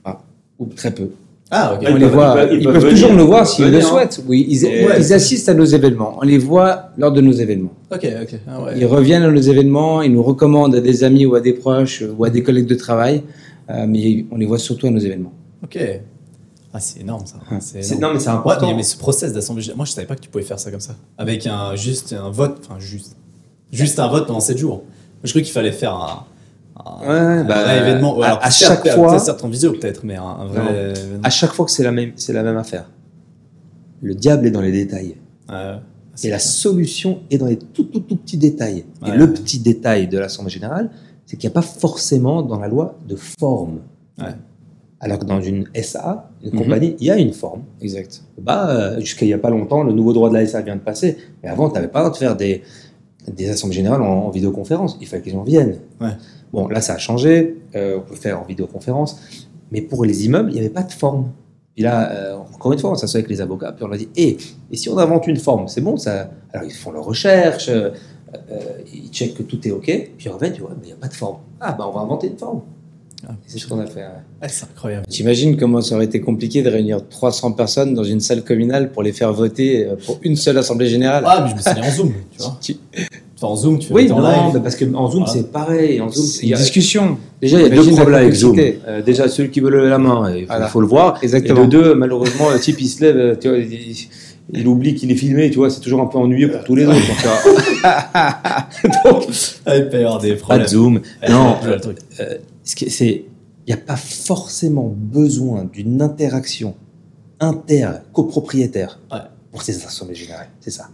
pas, ou très peu. Ah, ok. Ouais, on ils les peuvent- voit, ils peuvent- ils ils peuvent, peuvent toujours le voir ils s'ils le hein. souhaitent. Oui, ils, Ouais. ils assistent à nos événements. On les voit lors de nos événements. Ok, ok. Ah, ouais. Ils reviennent à nos événements, ils nous recommandent à des amis ou à des proches ou à des collègues de travail, euh, mais on les voit surtout à nos événements. Ok. Ah, c'est énorme, ça. C'est C'est- énorme. Non, mais c'est Ouais, important. mais, mais ce process d'assemblée générale, moi je savais pas que tu pouvais faire ça comme ça. Avec un, juste un vote, enfin juste, juste un vote pendant 7 jours. Je croyais qu'il fallait faire un, un, Ouais, un bah, vrai événement. À- alors, à chaque fois- Certes en visio peut-être, mais un, vrai. À chaque fois que c'est la même, c'est la même affaire. Le diable est dans les détails. Ouais, Et la solution est dans les tout, tout, tout petits détails. Ouais. Et le petit détail de l'Assemblée Générale, c'est qu'il n'y a pas forcément dans la loi de forme. Alors que dans une SA, une Mhm. compagnie, il y a une forme. Exact. Bah, euh, jusqu'à il n'y a pas longtemps, le nouveau droit de la SA vient de passer. Mais avant, tu n'avais pas le droit de faire des, des assemblées générales en, en vidéoconférence. Il fallait que les gens viennent. Ouais. Bon, là, ça a changé. Euh, on peut faire en vidéoconférence. Mais pour les immeubles, il n'y avait pas de forme. Puis là, euh, encore une fois, on s'assoit avec les avocats, puis on leur dit Eh, et si on invente une forme C'est bon, ça. Alors, ils font leurs recherches, euh, euh, ils checkent que tout est OK, puis ils reviennent, tu vois, mais il n'y a pas de forme. Ah, bah, on va inventer une forme. Ah. Et c'est ce qu'on a fait. ouais. C'est incroyable. T'imagines comment ça aurait été compliqué de réunir 300 personnes dans une salle communale pour les faire voter pour une seule assemblée générale Ah, mais je me suis dit en Zoom, tu vois. En Zoom, tu fais Oui, en live. mais parce qu'en Zoom, Voilà. c'est pareil. En Zoom, C'est y une a- discussion. Déjà, il y a deux problèmes avec Zoom. Euh, déjà, celui qui veut lever la main, il faut, Voilà. faut le voir. Exactement. Et de deux, malheureusement, le type, il se lève, euh, tu vois, il, il oublie qu'il est filmé, tu vois, c'est toujours un peu ennuyeux pour tous les autres. Donc, euh, Ah, il peut y avoir des pas de Zoom. Non, qui- c'est, il n'y a pas forcément besoin d'une interaction inter-copropriétaire Ouais. pour ces assemblées générales. C'est ça.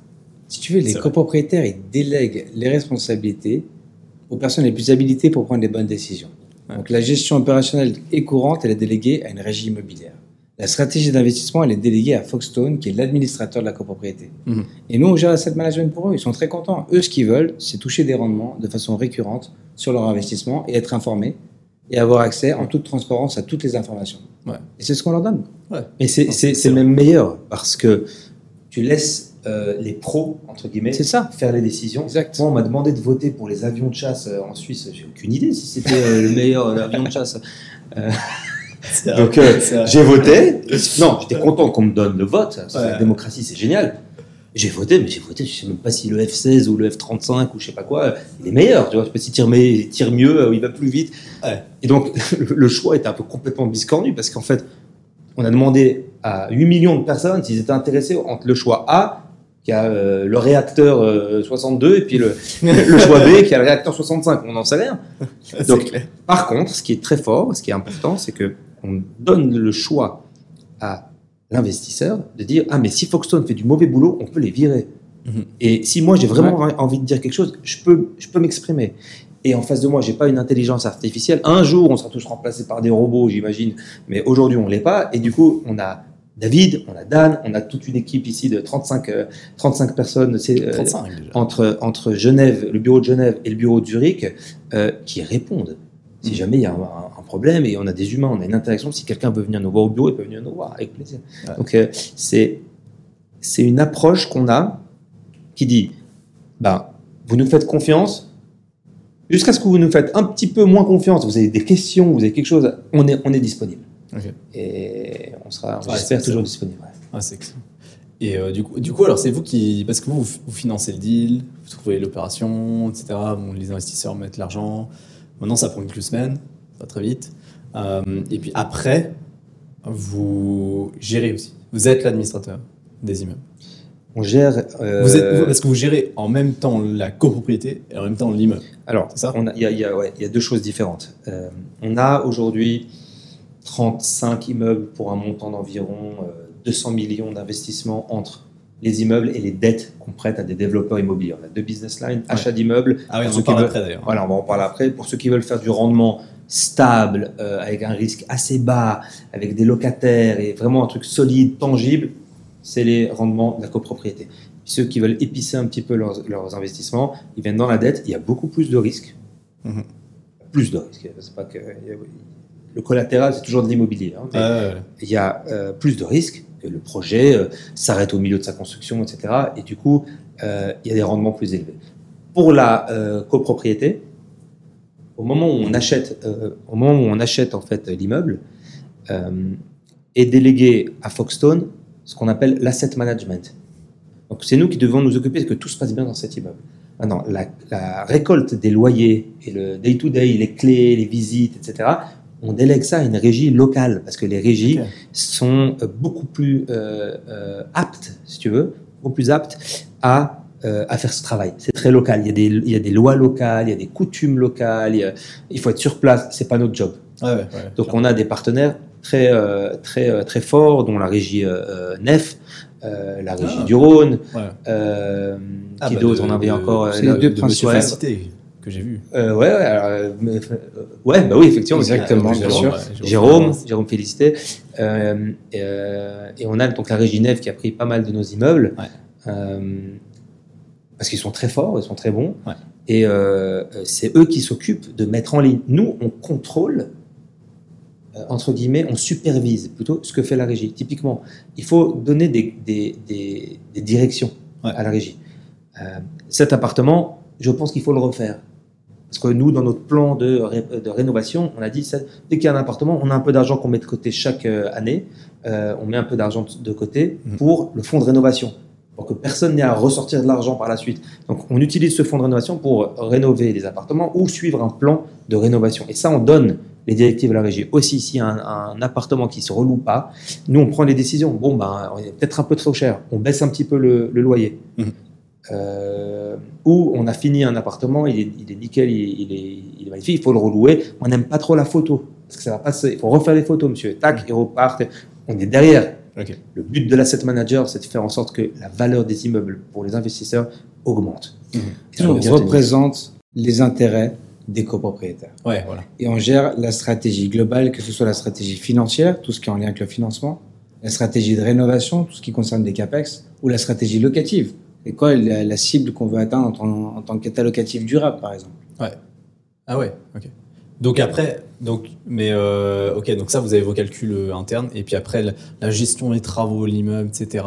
Si tu veux, les vrai. copropriétaires, ils délèguent les responsabilités aux personnes les plus habilitées pour prendre les bonnes décisions. Ouais. Donc la gestion opérationnelle est courante, elle est déléguée à une régie immobilière. La stratégie d'investissement, elle est déléguée à Foxstone, qui est l'administrateur de la copropriété. Mhm. Et nous, on gère l'asset management pour eux. Ils sont très contents. Eux, ce qu'ils veulent, c'est toucher des rendements de façon récurrente sur leur investissement et être informés et avoir accès en toute transparence à toutes les informations. Ouais. Et c'est ce qu'on leur donne. Et c'est, même meilleur parce que tu laisses euh, les pros, entre guillemets, C'est ça. faire les décisions. Exact. Moi, on m'a demandé de voter pour les avions de chasse euh, en Suisse. J'ai aucune idée si c'était euh, le meilleur avion de chasse. Donc, j'ai voté. Non, j'étais content qu'on me donne le vote. Ouais. La démocratie, c'est génial. J'ai voté, mais j'ai voté, je sais même pas si le F-16 ou le F-35 ou je sais pas quoi, il est meilleur, tu vois. Je sais pas s'il tire, mais, il tire mieux, il va plus vite. Ouais. Et donc, le, le choix était un peu complètement biscornu parce qu'en fait, on a demandé à 8 millions de personnes s'ils étaient intéressés entre le choix A, qui a euh, le réacteur euh, 62, et puis le, le choix B, qui a le réacteur 65. On n'en sait rien. Donc, clair. Par contre, ce qui est très fort, ce qui est important, c'est que on donne le choix à l'investisseur de dire ah mais si Foxstone fait du mauvais boulot, on peut les virer. Mhm. Et si moi j'ai vraiment envie de dire quelque chose, je peux je peux m'exprimer. Et en face de moi, j'ai pas une intelligence artificielle. Un jour, on sera tous remplacés par des robots, j'imagine. Mais aujourd'hui, on l'est pas. Et du coup, on a David, on a Dan, on a toute une équipe ici de 35, euh, 35 personnes. C'est, euh, 35 déjà. entre, entre Genève, le bureau de Genève et le bureau de Zurich euh, qui répondent. Si Mhm. jamais il y a un, problème et on a des humains, on a une interaction, si quelqu'un veut venir nous voir au bureau, il peut venir nous voir avec plaisir. Ouais. Donc euh, c'est c'est une approche qu'on a qui dit ben, vous nous faites confiance jusqu'à ce que vous nous faites un petit peu moins confiance, vous avez des questions, vous avez quelque chose, on est, on est disponible. Et on sera, j'espère, c'est- toujours disponible. ouais. Ah, c'est excellent. Et euh, du, coup, du coup, alors c'est vous qui. Parce que vous, vous financez le deal, vous trouvez l'opération, etc. Bon, les investisseurs mettent l'argent. Maintenant, ça prend quelques semaines, pas très vite. Euh, et puis après, vous gérez aussi. Vous êtes l'administrateur des immeubles. On gère. euh, Vous êtes, vous- parce que vous gérez en même temps la copropriété et en même temps l'immeuble. Alors, il y, a, il y a- ouais, il y a deux choses différentes. Euh, on a aujourd'hui 35 immeubles pour un montant d'environ euh, 200 millions d'investissements entre les immeubles et les dettes qu'on prête à des développeurs immobiliers. On a deux business lines, achat d'immeubles. Ah oui, on en parle veulent- après d'ailleurs. Voilà, on va en parler après. Pour ceux qui veulent faire du rendement stable, euh, avec un risque assez bas, avec des locataires et vraiment un truc solide, tangible, c'est les rendements de la copropriété. Ceux qui veulent épicer un petit peu leurs, leurs investissements, ils viennent dans la dette. Il y a beaucoup plus de risques. Mhm. Plus de risques. C'est pas que le collatéral, c'est toujours de l'immobilier. hein, mais Ouais, ouais, ouais. il y a euh, plus de risques que le projet euh, s'arrête au milieu de sa construction, etc. Et du coup, euh, il y a des rendements plus élevés. Pour la copropriété, au moment où on achète, au moment où on achète en fait l'immeuble, est délégué à Foxstone ce qu'on appelle l'asset management. Donc c'est nous qui devons nous occuper de que tout se passe bien dans cet immeuble. Maintenant, la, la récolte des loyers et le day-to-day, les clés, les visites, etc., on délègue ça à une régie locale parce que les régies sont euh, beaucoup plus euh, euh, aptes, si tu veux, beaucoup plus aptes à, euh, à faire ce travail. C'est très local. Il y, a des, il y a des lois locales, il y a des coutumes locales. Il, y a- il faut être sur place. C'est pas notre job. Ouais, ouais. Donc on a des partenaires très très très forts, dont la régie Nef, euh, la régie Ah. du Rhône, Ouais. euh, Ah, qui bah, d'autre? de- On avait encore les deux de. Félicité, que j'ai vu. Euh, ouais, ouais, alors, euh, mais, euh, ouais, bah oui, effectivement, Exactement, Jérôme, bien sûr. ouais, Jérôme, Jérôme Félicité. Euh, et, et on a donc la régie Nef qui a pris pas mal de nos immeubles. Ouais. Euh, parce qu'ils sont très forts, ils sont très bons. Ouais. Et euh, c'est eux qui s'occupent de mettre en ligne. Nous, on contrôle, euh, entre guillemets, on supervise plutôt ce que fait la régie. Typiquement, il faut donner des, des, des- des directions Ouais. à la régie. Euh, cet appartement, je pense qu'il faut le refaire. Parce que nous, dans notre plan de, ré- de rénovation, on a dit, ça, dès qu'il y a un appartement, on a un peu d'argent qu'on met de côté chaque euh, année. Euh, on met un peu d'argent de côté Mhm. pour le fonds de rénovation, pour que personne n'ait à ressortir de l'argent par la suite. Donc, on utilise ce fonds de rénovation pour rénover les appartements ou suivre un plan de rénovation. Et ça, on donne les directives à la régie. Aussi, s'il y a un, appartement qui se reloue pas, nous, on prend les décisions. Bon, ben, on est peut-être un peu trop cher. On baisse un petit peu le, le loyer. Mhm. Euh, ou on a fini un appartement, il est, il est nickel, il, il est, il est magnifique, il faut le relouer. On n'aime pas trop la photo. Parce que ça va pas se- il faut refaire les photos, monsieur. Tac, ils repartent. On est derrière. Le but de l'asset manager, c'est de faire en sorte que la valeur des immeubles pour les investisseurs augmente. Et ça On représente les intérêts des copropriétaires. Ouais, voilà. Et on gère la stratégie globale, que ce soit la stratégie financière, tout ce qui est en lien avec le financement, la stratégie de rénovation, tout ce qui concerne des CAPEX, ou la stratégie locative. C'est quoi la, la cible qu'on veut atteindre en tant, en tant durable, par exemple Ah ouais, ok. Donc après, donc, mais euh, ok, donc ça vous avez vos calculs euh, internes et puis après la, la gestion des travaux, l'immeuble, etc.,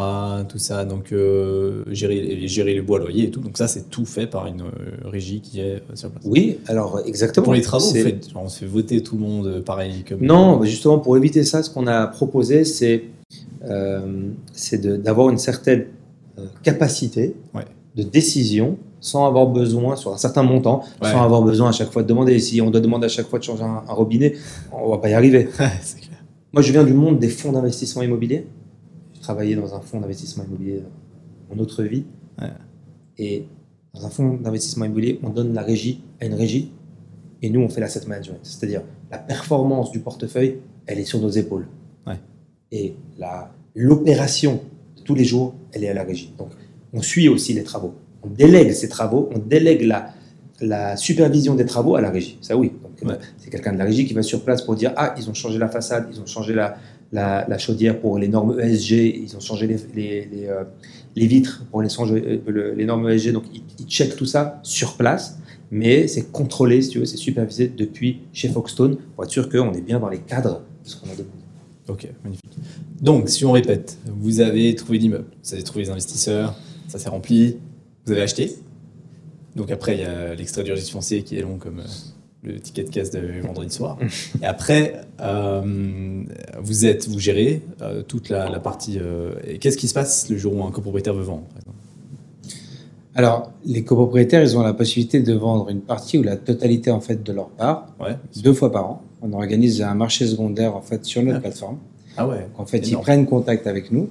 tout ça, donc euh, gérer, gérer les bois loyers et tout, donc ça c'est tout fait par une euh, régie qui est sur place. Oui, alors exactement. Pour les travaux, vous C'est- faites, genre, on se fait voter tout le monde pareil comme. Non, justement, pour éviter ça, ce qu'on a proposé, c'est d'avoir une certaine capacité Ouais. de décision sans avoir besoin, sur un certain montant, Ouais. sans avoir besoin à chaque fois de demander. Si on doit demander à chaque fois de changer un, un robinet, on va pas y arriver. clair. Moi, je viens du monde des fonds d'investissement immobilier. J'ai travaillé dans un fonds d'investissement immobilier mon autre vie. Ouais. Et dans un fonds d'investissement immobilier, on donne la régie à une régie et nous, on fait l'asset management. C'est-à-dire, la performance du portefeuille, elle est sur nos épaules. Ouais. Et l'opération tous les jours, elle est à la régie. Donc, on suit aussi les travaux. On délègue ces travaux, on délègue la, la supervision des travaux à la régie. Ça, oui. Ouais. euh, c'est quelqu'un de la régie qui va sur place pour dire Ah, ils ont changé la façade, ils ont changé la, la, la chaudière pour les normes ESG, ils ont changé les, les, les, euh, les vitres pour les, euh, le- normes ESG. Donc, ils, ils checkent tout ça sur place, mais c'est contrôlé, si tu veux, c'est supervisé depuis chez Foxstone pour être sûr qu'on est bien dans les cadres de ce qu'on a demandé. Ok, magnifique. Donc, si on répète, vous avez trouvé l'immeuble, vous avez trouvé les investisseurs, ça s'est rempli, vous avez acheté. Donc après, il y a l'extrait du registre foncier qui est long comme, euh, le ticket de caisse de vendredi soir. Et après, euh, vous êtes, vous gérez euh, toute la, la partie. euh, et Qu'est-ce qui se passe le jour où un copropriétaire veut vendre? Alors, les copropriétaires, ils ont la possibilité de vendre une partie ou la totalité en fait de leur part Ouais. deux fois par an. On organise un marché secondaire en fait sur notre Ah. plateforme. Ah ouais. Donc, en fait, ils prennent contact avec nous.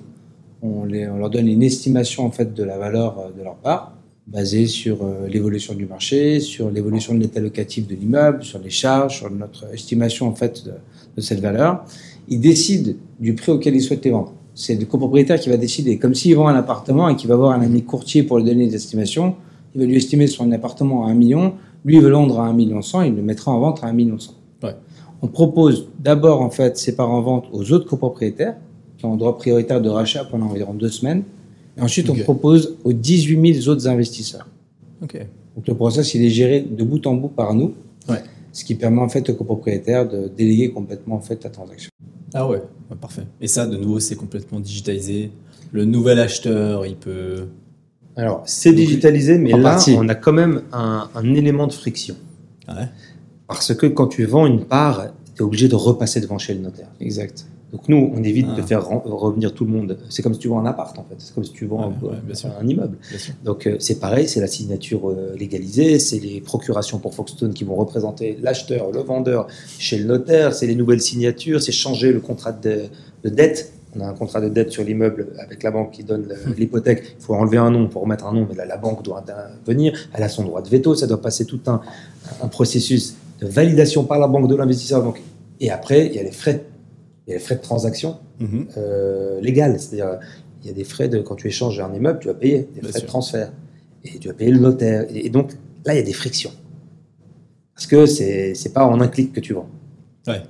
On, les- on leur donne une estimation en fait de la valeur euh, de leur part, basée sur euh, l'évolution du marché, sur l'évolution de l'état locatif de l'immeuble, sur les charges, sur notre estimation en fait de, de cette valeur. Ils décident du prix auquel ils souhaitent les vendre. C'est le copropriétaire qui va décider, comme s'il vend un appartement et qu'il va voir un ami courtier pour lui donner des estimations. Il va lui estimer son appartement à 1 million. Lui, il veut vendre à 1 million 100, il le mettra en vente à 1 million 100. Ouais. On propose d'abord en fait ces parts en vente aux autres copropriétaires qui ont un droit prioritaire de rachat pendant environ deux semaines. Et ensuite, on propose aux 18 000 autres investisseurs. Donc le process, il est géré de bout en bout par nous, Ouais. ce qui permet en fait au copropriétaire de déléguer complètement en fait la transaction. Ah ouais. Ouais, parfait. Et ça, de nouveau, c'est complètement digitalisé. Le nouvel acheteur, il peut. Alors, c'est digitalisé, mais là, partie. on a quand même un, un élément de friction. Ouais. Parce que quand tu vends une part, tu es obligé de repasser devant chez le notaire. Exact. Donc nous, on évite Ah. de faire ren- revenir tout le monde. C'est comme si tu vends un appart, en fait. C'est comme si tu vends Ouais, un, ouais, immeuble. Donc euh, c'est pareil, c'est la signature euh, légalisée, c'est les procurations pour Foxstone qui vont représenter l'acheteur, le vendeur chez le notaire, c'est les nouvelles signatures, c'est changer le contrat de, de dette. On a un contrat de dette sur l'immeuble avec la banque qui donne le- l'hypothèque. Il faut enlever un nom pour remettre un nom, mais là, la banque doit intervenir. Elle a son droit de veto. Ça doit passer tout un, un processus de validation par la banque de l'investisseur. Et après, il y a les frais. Il y a les frais de transaction Mhm. euh, légal. C'est-à-dire, il y a des frais de quand tu échanges un immeuble, tu vas payer des Bien frais sûr. de transfert et tu vas payer le notaire. Et, donc là, il y a des frictions parce que c'est c'est pas en un clic que tu vends. Ouais.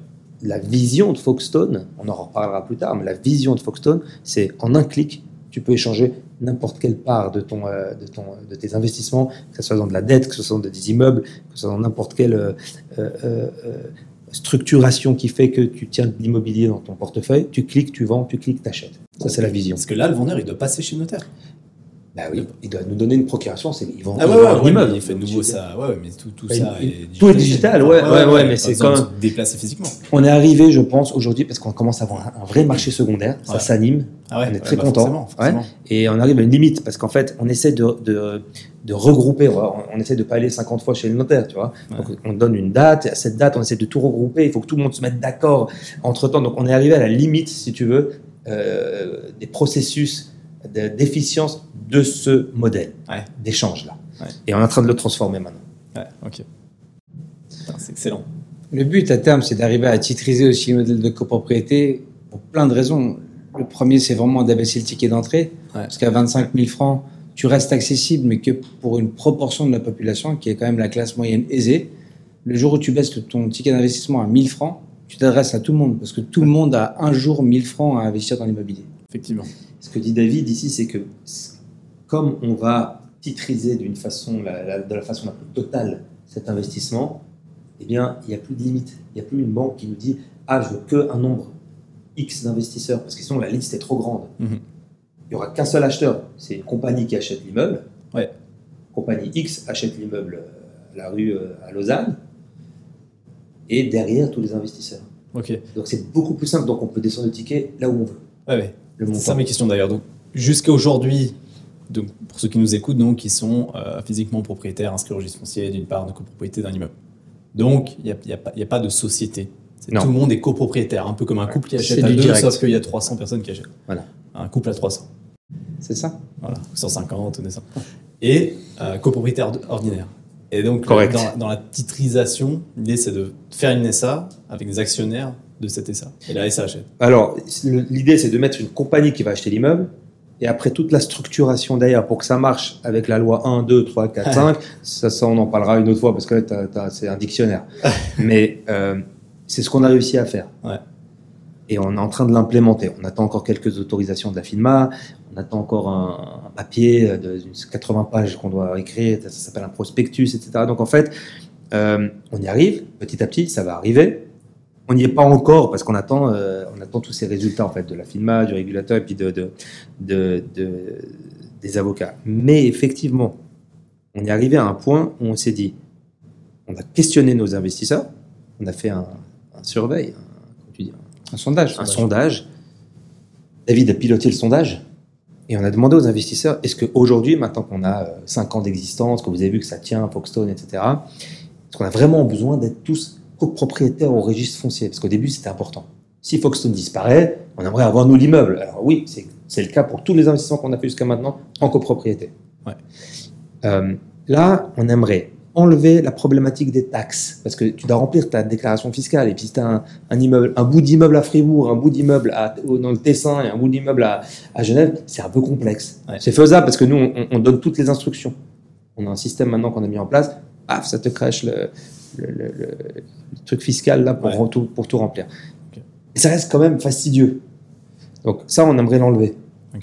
La vision de Foxstone, on en reparlera plus tard, mais la vision de Foxstone, c'est en un clic, tu peux échanger n'importe quelle part de, ton, euh, de, ton, de tes investissements, que ce soit dans de la dette, que ce soit dans des immeubles, que ce soit dans n'importe quelle euh, euh, euh, structuration qui fait que tu tiens de l'immobilier dans ton portefeuille, tu cliques, tu vends, tu cliques, tu achètes. Ça, c'est la vision. Parce que là, le vendeur, il doit passer chez le notaire. Bah oui, il doit nous donner une procuration, c'est ils Ah ouais, vendent ouais, un ouais, immeuble. mais il fait nouveau ça. Ouais, mais tout, tout Bah, ça il- est tout est digital, ouais, ouais, ouais, mais c'est quand se déplacer physiquement. On est arrivé, je pense, aujourd'hui, parce qu'on commence à avoir un, vrai marché secondaire, ça s'anime, Ah On est très bah, content. forcément, forcément. et on arrive à une limite, parce qu'en fait, on essaie de, de, de regrouper, on, on essaie de pas aller 50 fois chez le notaire, tu vois. Ouais. Donc, on donne une date, et à cette date, on essaie de tout regrouper, il faut que tout le monde se mette d'accord entre-temps. Donc, on est arrivé à la limite, si tu veux, euh, des processus de- d'efficience de ce modèle Ouais. d'échange-là. Ouais. Et on est en train de le transformer maintenant. Ouais, ok. C'est excellent. Le but à terme, c'est d'arriver à titriser aussi le modèle de copropriété pour plein de raisons. Le premier, c'est vraiment d'abaisser le ticket d'entrée, Ouais. parce qu'à 25 000 francs, tu restes accessible, mais que pour une proportion de la population, qui est quand même la classe moyenne aisée. Le jour où tu baisses ton ticket d'investissement à 1000 francs, tu t'adresses à tout le monde, parce que tout le monde a un jour 1000 francs à investir dans l'immobilier. Effectivement. Ce que dit David ici, c'est que comme on va titriser d'une façon, la, la- de la façon la plus totale cet investissement, eh bien, il n'y a plus de limite. Il n'y a plus une banque qui nous dit Ah, je veux que un nombre X d'investisseurs, parce que sinon la liste est trop grande. Mhm. Il n'y aura qu'un seul acheteur. C'est une compagnie qui achète l'immeuble. Ouais. Compagnie X achète l'immeuble euh, à la rue euh, à Lausanne. Et derrière, tous les investisseurs. Ok. Donc c'est beaucoup plus simple. Donc on peut descendre le ticket là où on veut. Ouais, ouais. Le C'est ça mes questions d'ailleurs. Donc, jusqu'à aujourd'hui, donc, pour ceux qui nous écoutent, donc, qui sont euh, physiquement propriétaires inscrits au registre foncier d'une part de copropriété d'un immeuble. Donc, il n'y a, y a pas- il y a pas de société. Tout le monde est copropriétaire, un peu comme un couple qui achète à deux, direct. sauf qu'il y a 300 personnes qui achètent. Voilà. Un couple à 300. C'est ça? Voilà, 150 ou 200. Et euh, copropriétaire ordinaire. Et donc, Correct. Dans, dans la titrisation, l'idée c'est de faire une SA avec des actionnaires de cette SA. Et la SA achète. Alors, l'idée, c'est de mettre une compagnie qui va acheter l'immeuble. Et après, toute la structuration d'ailleurs, pour que ça marche avec la loi 1, 2, 3, 4, 5, ça, ça, on en parlera une autre fois parce que là, c'est un dictionnaire. Mais euh, c'est ce qu'on a réussi à faire. Ouais. Et on est en train de l'implémenter. On attend encore quelques autorisations de la FINMA. On attend encore un, papier de 80 pages qu'on doit écrire. Ça, s'appelle un prospectus, etc. Donc en fait, euh, on y arrive petit à petit. Ça va arriver. On n'y est pas encore parce qu'on attend, euh, on attend tous ces résultats en fait de la FINMA, du régulateur et puis de, de, de- de- des avocats. Mais effectivement, on est arrivé à un point où on s'est dit, on a questionné nos investisseurs, on a fait un, surveil, Un sondage. un sondage. David a piloté le sondage et on a demandé aux investisseurs est-ce qu'aujourd'hui, maintenant qu'on a 5 ans d'existence, que vous avez vu que ça tient, Foxstone, etc., est-ce qu'on a vraiment besoin d'être tous copropriétaires au registre foncier? Parce qu'au début, c'était important. Si Foxstone disparaît, on aimerait avoir nous l'immeuble. Alors oui, c'est c'est le cas pour tous les investissements qu'on a fait jusqu'à maintenant en copropriété. Ouais. Euh, là, on aimerait enlever la problématique des taxes, parce que tu dois remplir ta déclaration fiscale, et puis si tu as un, un immeuble, un bout d'immeuble à Fribourg, un bout d'immeuble dans le Tessin et un bout d'immeuble à, à Genève, c'est un peu complexe. Ouais. C'est faisable parce que nous, on, on donne toutes les instructions. On a un système maintenant qu'on a mis en place, paf, ça te crèche le, le, le- le- le truc fiscal là pour, Ouais. tout, pour tout remplir. Et ça reste quand même fastidieux. Donc ça, on aimerait l'enlever.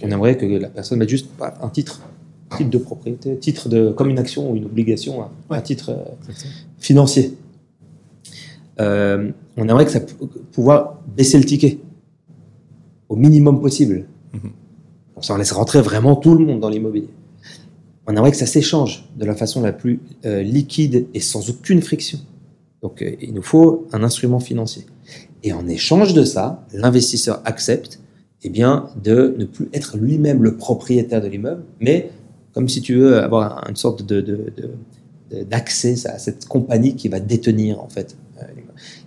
On aimerait que la personne mette juste un titre, titre de propriété, titre de comme une action ou une obligation, Ouais. titre euh, financier. Euh, on aimerait que ça pouvoir baisser le ticket au minimum possible. Comme ça, on laisse rentrer vraiment tout le monde dans l'immobilier. On aimerait que ça s'échange de la façon la plus euh, liquide et sans aucune friction. Donc, euh, il nous faut un instrument financier. Et en échange de ça, l'investisseur accepte eh bien, de ne plus être lui-même le propriétaire de l'immeuble, mais comme si tu veux avoir une sorte de, de- de- de- d'accès à cette compagnie qui va détenir en fait euh.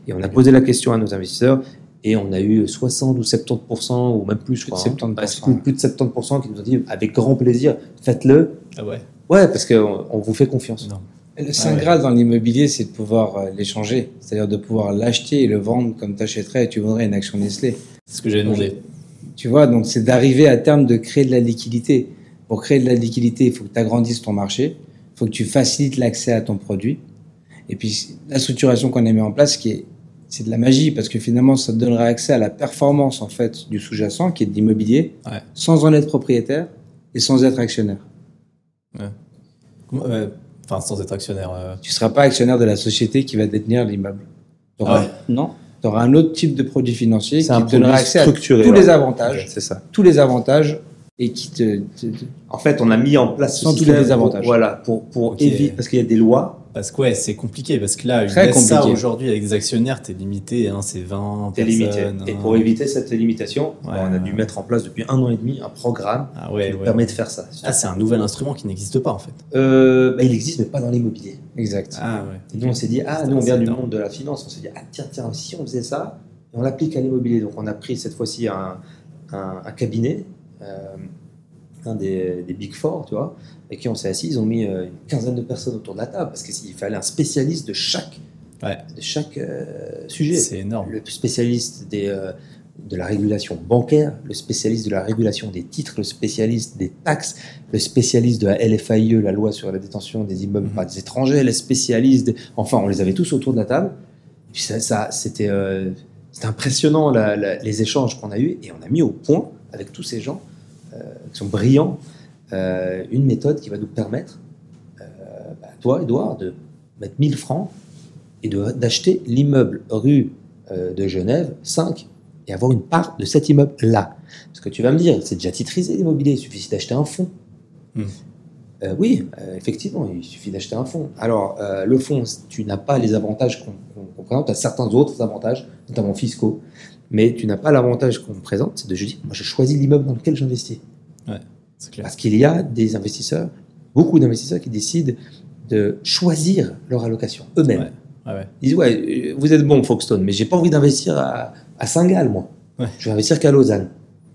Et on a posé la question à nos investisseurs et on a eu 60 ou 70% ou même plus, je Plus de crois, hein. 70%. Ouais, plus de 70% qui nous ont dit avec grand plaisir, faites-le. Ah ouais. Ouais, parce qu'on on vous fait confiance. Non. Le Saint ouais. Graal dans l'immobilier, c'est de pouvoir euh, l'échanger. C'est-à-dire de pouvoir l'acheter et le vendre comme tu achèterais et tu vendrais une action Nestlé. C'est ce que j'ai demandé. Tu vois, donc c'est d'arriver à terme de créer de la liquidité. Pour créer de la liquidité, il faut que tu agrandisses ton marché, il faut que tu facilites l'accès à ton produit. Et puis la structuration qu'on a mis en place, qui est, c'est de la magie parce que finalement, ça te donnera accès à la performance en fait du sous-jacent, qui est de l'immobilier, Ouais. sans en être propriétaire et sans être actionnaire. Euh, Enfin, sans être actionnaire. euh, Tu ne seras pas actionnaire de la société qui va détenir l'immeuble. Tu Ah ouais. Non. Tu auras un autre type de produit financier qui te donnera accès à tous ouais. les avantages, C'est ça. tous les avantages et qui te, te- te- En fait, on a mis en place ce Sans tous les. Pour, voilà, pour, éviter, parce qu'il y a des lois, Parce que ouais, c'est compliqué. Parce que là, une Très SA aujourd'hui avec des actionnaires, t'es limité. Hein, c'est 20 t'es personnes. limité. Et hein. pour éviter cette limitation, Ouais. on a dû mettre en place depuis un an et demi un programme Ah qui nous permet de faire ça. Ah, c'est un nouvel instrument qui n'existe pas en fait. Euh, bah, il existe, mais pas dans l'immobilier. Exact. Ah ouais. Et nous, on s'est dit, ah, nous, on vient du monde de la finance. On s'est dit, ah, tiens, tiens, si on faisait ça, on l'applique à l'immobilier. Donc, on a pris cette fois-ci un, un, un cabinet, un des, des Big Four, tu vois, avec qui on s'est assis. Ils ont mis euh, une quinzaine de personnes autour de la table parce qu'il fallait un spécialiste de chaque, Ouais. de chaque euh, sujet. C'est énorme. Le spécialiste des, euh, de la régulation bancaire, le spécialiste de la régulation des titres, le spécialiste des taxes, le spécialiste de la LFAIE, la loi sur la détention des immeubles par des étrangers, les spécialistes. Enfin, on les avait tous autour de la table. Et puis ça, ça c'était euh, impressionnant la- la- les échanges qu'on a eus et on a mis au point avec tous ces gens euh, qui sont brillants euh, une méthode qui va nous permettre, euh, bah, toi, Edouard, de mettre 1000 francs et d'acheter l'immeuble rue de Genève 5 et avoir une part de cet immeuble-là. Parce que tu vas me dire, c'est déjà titrisé l'immobilier, il suffit d'acheter un fonds. Hmm. Euh, oui, euh, effectivement, il suffit d'acheter un fonds. Alors, euh, le fonds, tu n'as pas les avantages qu'on présente, tu as certains autres avantages, notamment fiscaux, mais tu n'as pas l'avantage qu'on présente, c'est de dis, moi je choisis l'immeuble dans lequel j'investis. C'est clair. Parce qu'il y a des investisseurs, beaucoup d'investisseurs qui décident de choisir leur allocation eux-mêmes. Ouais. Ouais, ouais. Ils disent ouais, euh, vous êtes bon Foxton, mais j'ai pas envie d'investir à, à Saint-Gall, moi. Ouais. Je vais investir qu'à Lausanne.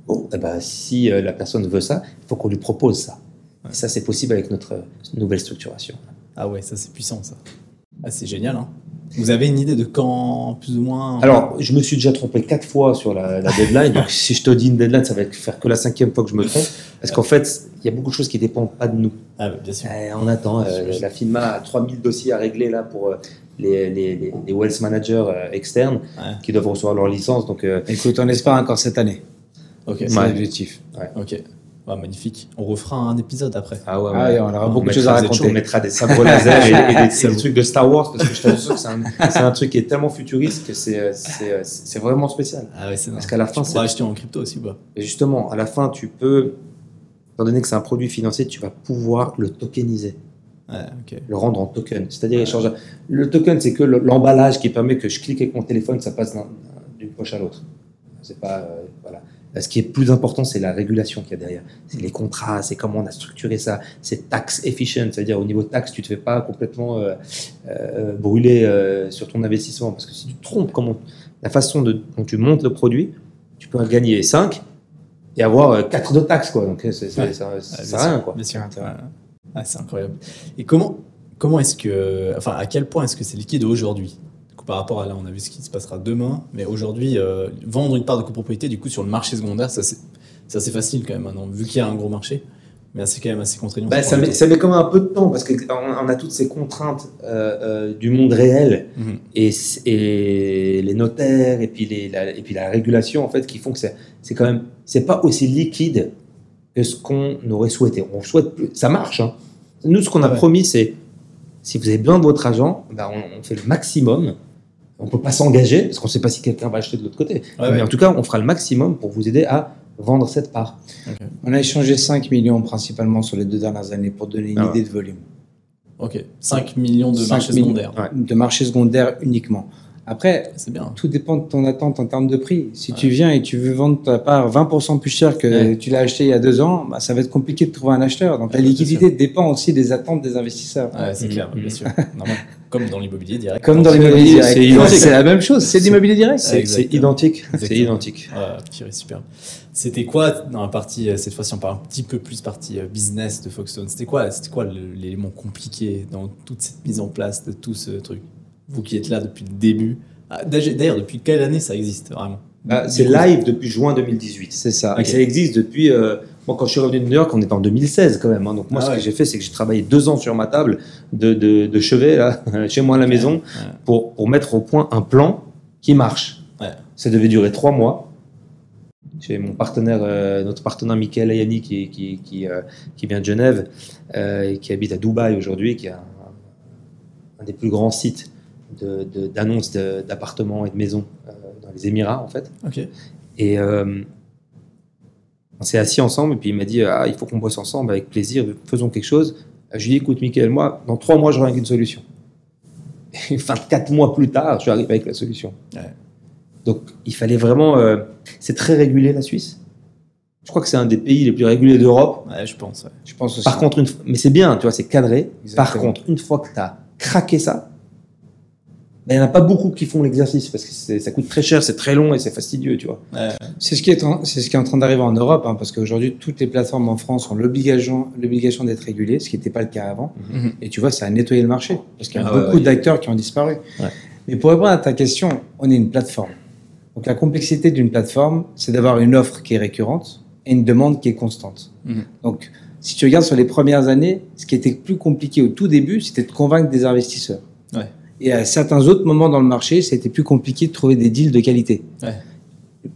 Bon, eh ben, si euh, la personne veut ça, il faut qu'on lui propose ça. Et ça, c'est possible avec notre nouvelle structuration. Ah ouais, ça c'est puissant ça. Ah, c'est génial. Hein. Vous avez une idée de quand, plus ou moins Alors, je me suis déjà trompé quatre fois sur la, la deadline. donc, si je te dis une deadline, ça va être faire que la cinquième fois que je me trompe. Parce qu'en fait, il y a beaucoup de choses qui dépendent pas de nous. Ah, bien sûr. Eh, on attend. euh, la FINMA a 3000 dossiers à régler là pour euh, les, les, les, les wealth managers euh, externes Ouais. qui doivent recevoir leur licence. Donc, euh, Écoute, on espère encore cette année. Ok. C'est Ouais. l'objectif. Ok. Ah, magnifique. On refera un épisode après. ah ouais, Ah, on aura On beaucoup de mettra choses à raconter. On mettra des sabres laser et, et des, trucs de Star Wars parce que je t'assure que c'est un, truc qui est tellement futuriste que c'est, euh, c'est, euh, c'est vraiment spécial. Ah ouais, c'est Parce qu'à la fin, tu c'est- acheter en crypto aussi pas? Et justement, à la fin, tu peux, étant donné que c'est un produit financier, tu vas pouvoir le tokeniser. Ouais, ok. le rendre en token. C'est-à-dire échanger. Le token, c'est que le- l'emballage qui permet que je clique avec mon téléphone, ça passe d'un- d'une poche à l'autre. C'est pas euh, voilà. Ce qui est plus important, c'est la régulation qu'il y a derrière. C'est les contrats, c'est comment on a structuré ça. C'est tax efficient, c'est-à-dire au niveau taxe, tu te fais pas complètement euh, euh, brûler euh, sur ton investissement, parce que si tu te trompes comment la façon de, dont tu montes le produit, tu peux gagner 5 et avoir 4 de taxes quoi. Donc c'est à rien quoi. bien sûr. C'est. Ah, incroyable. Et comment, comment est-ce que, enfin, à quel point est-ce que c'est liquide aujourd'hui? Coup, par rapport à là, on a vu ce qui se passera demain, mais aujourd'hui, euh, vendre une part de copropriété, du coup, sur le marché secondaire, ça c'est, c'est facile quand même vu qu'il y a un gros marché, mais c'est quand même assez contraignant. Bah, ça, met, ça met quand même un peu de temps parce qu'on on a toutes ces contraintes euh, euh, du monde réel Mhm. et, et les notaires et puis, les, la, et puis la régulation en fait qui font que c'est quand même c'est pas aussi liquide que ce qu'on aurait souhaité. On souhaite plus, ça marche. hein. Nous, ce qu'on a Ouais. promis, c'est si vous avez besoin de votre argent, bah, on, on fait le maximum. On peut pas s'engager parce qu'on sait pas si quelqu'un va acheter de l'autre côté. Ouais, Mais ouais. en tout cas, on fera le maximum pour vous aider à vendre cette part. On a échangé 5 millions principalement sur les deux dernières années pour donner une Ah ouais. idée de volume. Ok, 5 millions de 5 marchés millions. secondaires. Ouais. De marché secondaire uniquement. Après, C'est bien. tout dépend de ton attente en termes de prix. Si Ouais. tu viens et tu veux vendre ta part 20% plus cher que Ouais. tu l'as acheté il y a deux ans, bah, ça va être compliqué de trouver un acheteur. Donc la Ouais, c'est liquidité dépend aussi des attentes des investisseurs. Ouais, c'est Mhm. clair, bien Mhm. sûr. Comme dans l'immobilier direct. Comme dans C'est l'immobilier c'est direct. C'est la même chose, c'est de l'immobilier direct. C'est identique. C'est identique. Ouais, purée, super. C'était quoi dans la partie, euh, cette fois-ci on parle un petit peu plus partie euh, business de Foxstone, c'était quoi, c'était quoi l'élément compliqué dans toute cette mise en place de tout ce truc? Vous qui êtes là depuis le début. Ah, D'ailleurs, depuis quelle année ça existe vraiment? Bah, c'est live depuis juin 2018. C'est ça. Et ça existe depuis. euh, moi, quand je suis revenu de New York, on est en 2016 quand même. hein. Donc, moi, Ah ce ouais. que j'ai fait, c'est que j'ai travaillé deux ans sur ma table de, de, de chevet, là, chez moi à la maison, pour, pour mettre au point un plan qui marche. Ouais. Ça devait durer trois mois. J'ai mon partenaire, euh, notre partenaire Michael Ayani, qui, qui, qui, euh, qui vient de Genève, et qui habite à Dubaï aujourd'hui, qui a un, un des plus grands sites d'annonces de, d'appartements et de maisons euh, dans les Émirats, en fait. Et euh, on s'est assis ensemble et puis il m'a dit ah, il faut qu'on bosse ensemble avec plaisir, faisons quelque chose. Je lui ai dit écoute Mickaël, moi dans trois mois je reviens avec une solution. Et 24 mois plus tard, je suis arrivé avec la solution. Ouais. Donc il fallait vraiment. euh, c'est très régulé la Suisse. Je crois que c'est un des pays les plus régulés d'Europe. Ouais, je pense. Ouais. Je pense aussi. Par contre, une mais c'est bien, tu vois, c'est cadré. Par contre, une fois que tu as craqué ça, il n'y en a pas beaucoup qui font l'exercice parce que ça coûte très cher, c'est très long et c'est fastidieux, tu vois. C'est ce qui est en, c'est ce qui est en train d'arriver en Europe, hein, parce qu'aujourd'hui toutes les plateformes en France ont l'obligation, l'obligation d'être régulées, ce qui n'était pas le cas avant. Mhm. Et tu vois, ça a nettoyé le marché, parce qu'il y a Ah beaucoup ouais. d'acteurs qui ont disparu. Ouais. Mais pour répondre à ta question, on est une plateforme. Donc la complexité d'une plateforme, c'est d'avoir une offre qui est récurrente et une demande qui est constante. Mhm. Donc si tu regardes sur les premières années, ce qui était plus compliqué au tout début, c'était de convaincre des investisseurs. Ouais. Et à certains autres moments dans le marché, c'était plus compliqué de trouver des deals de qualité. Ouais.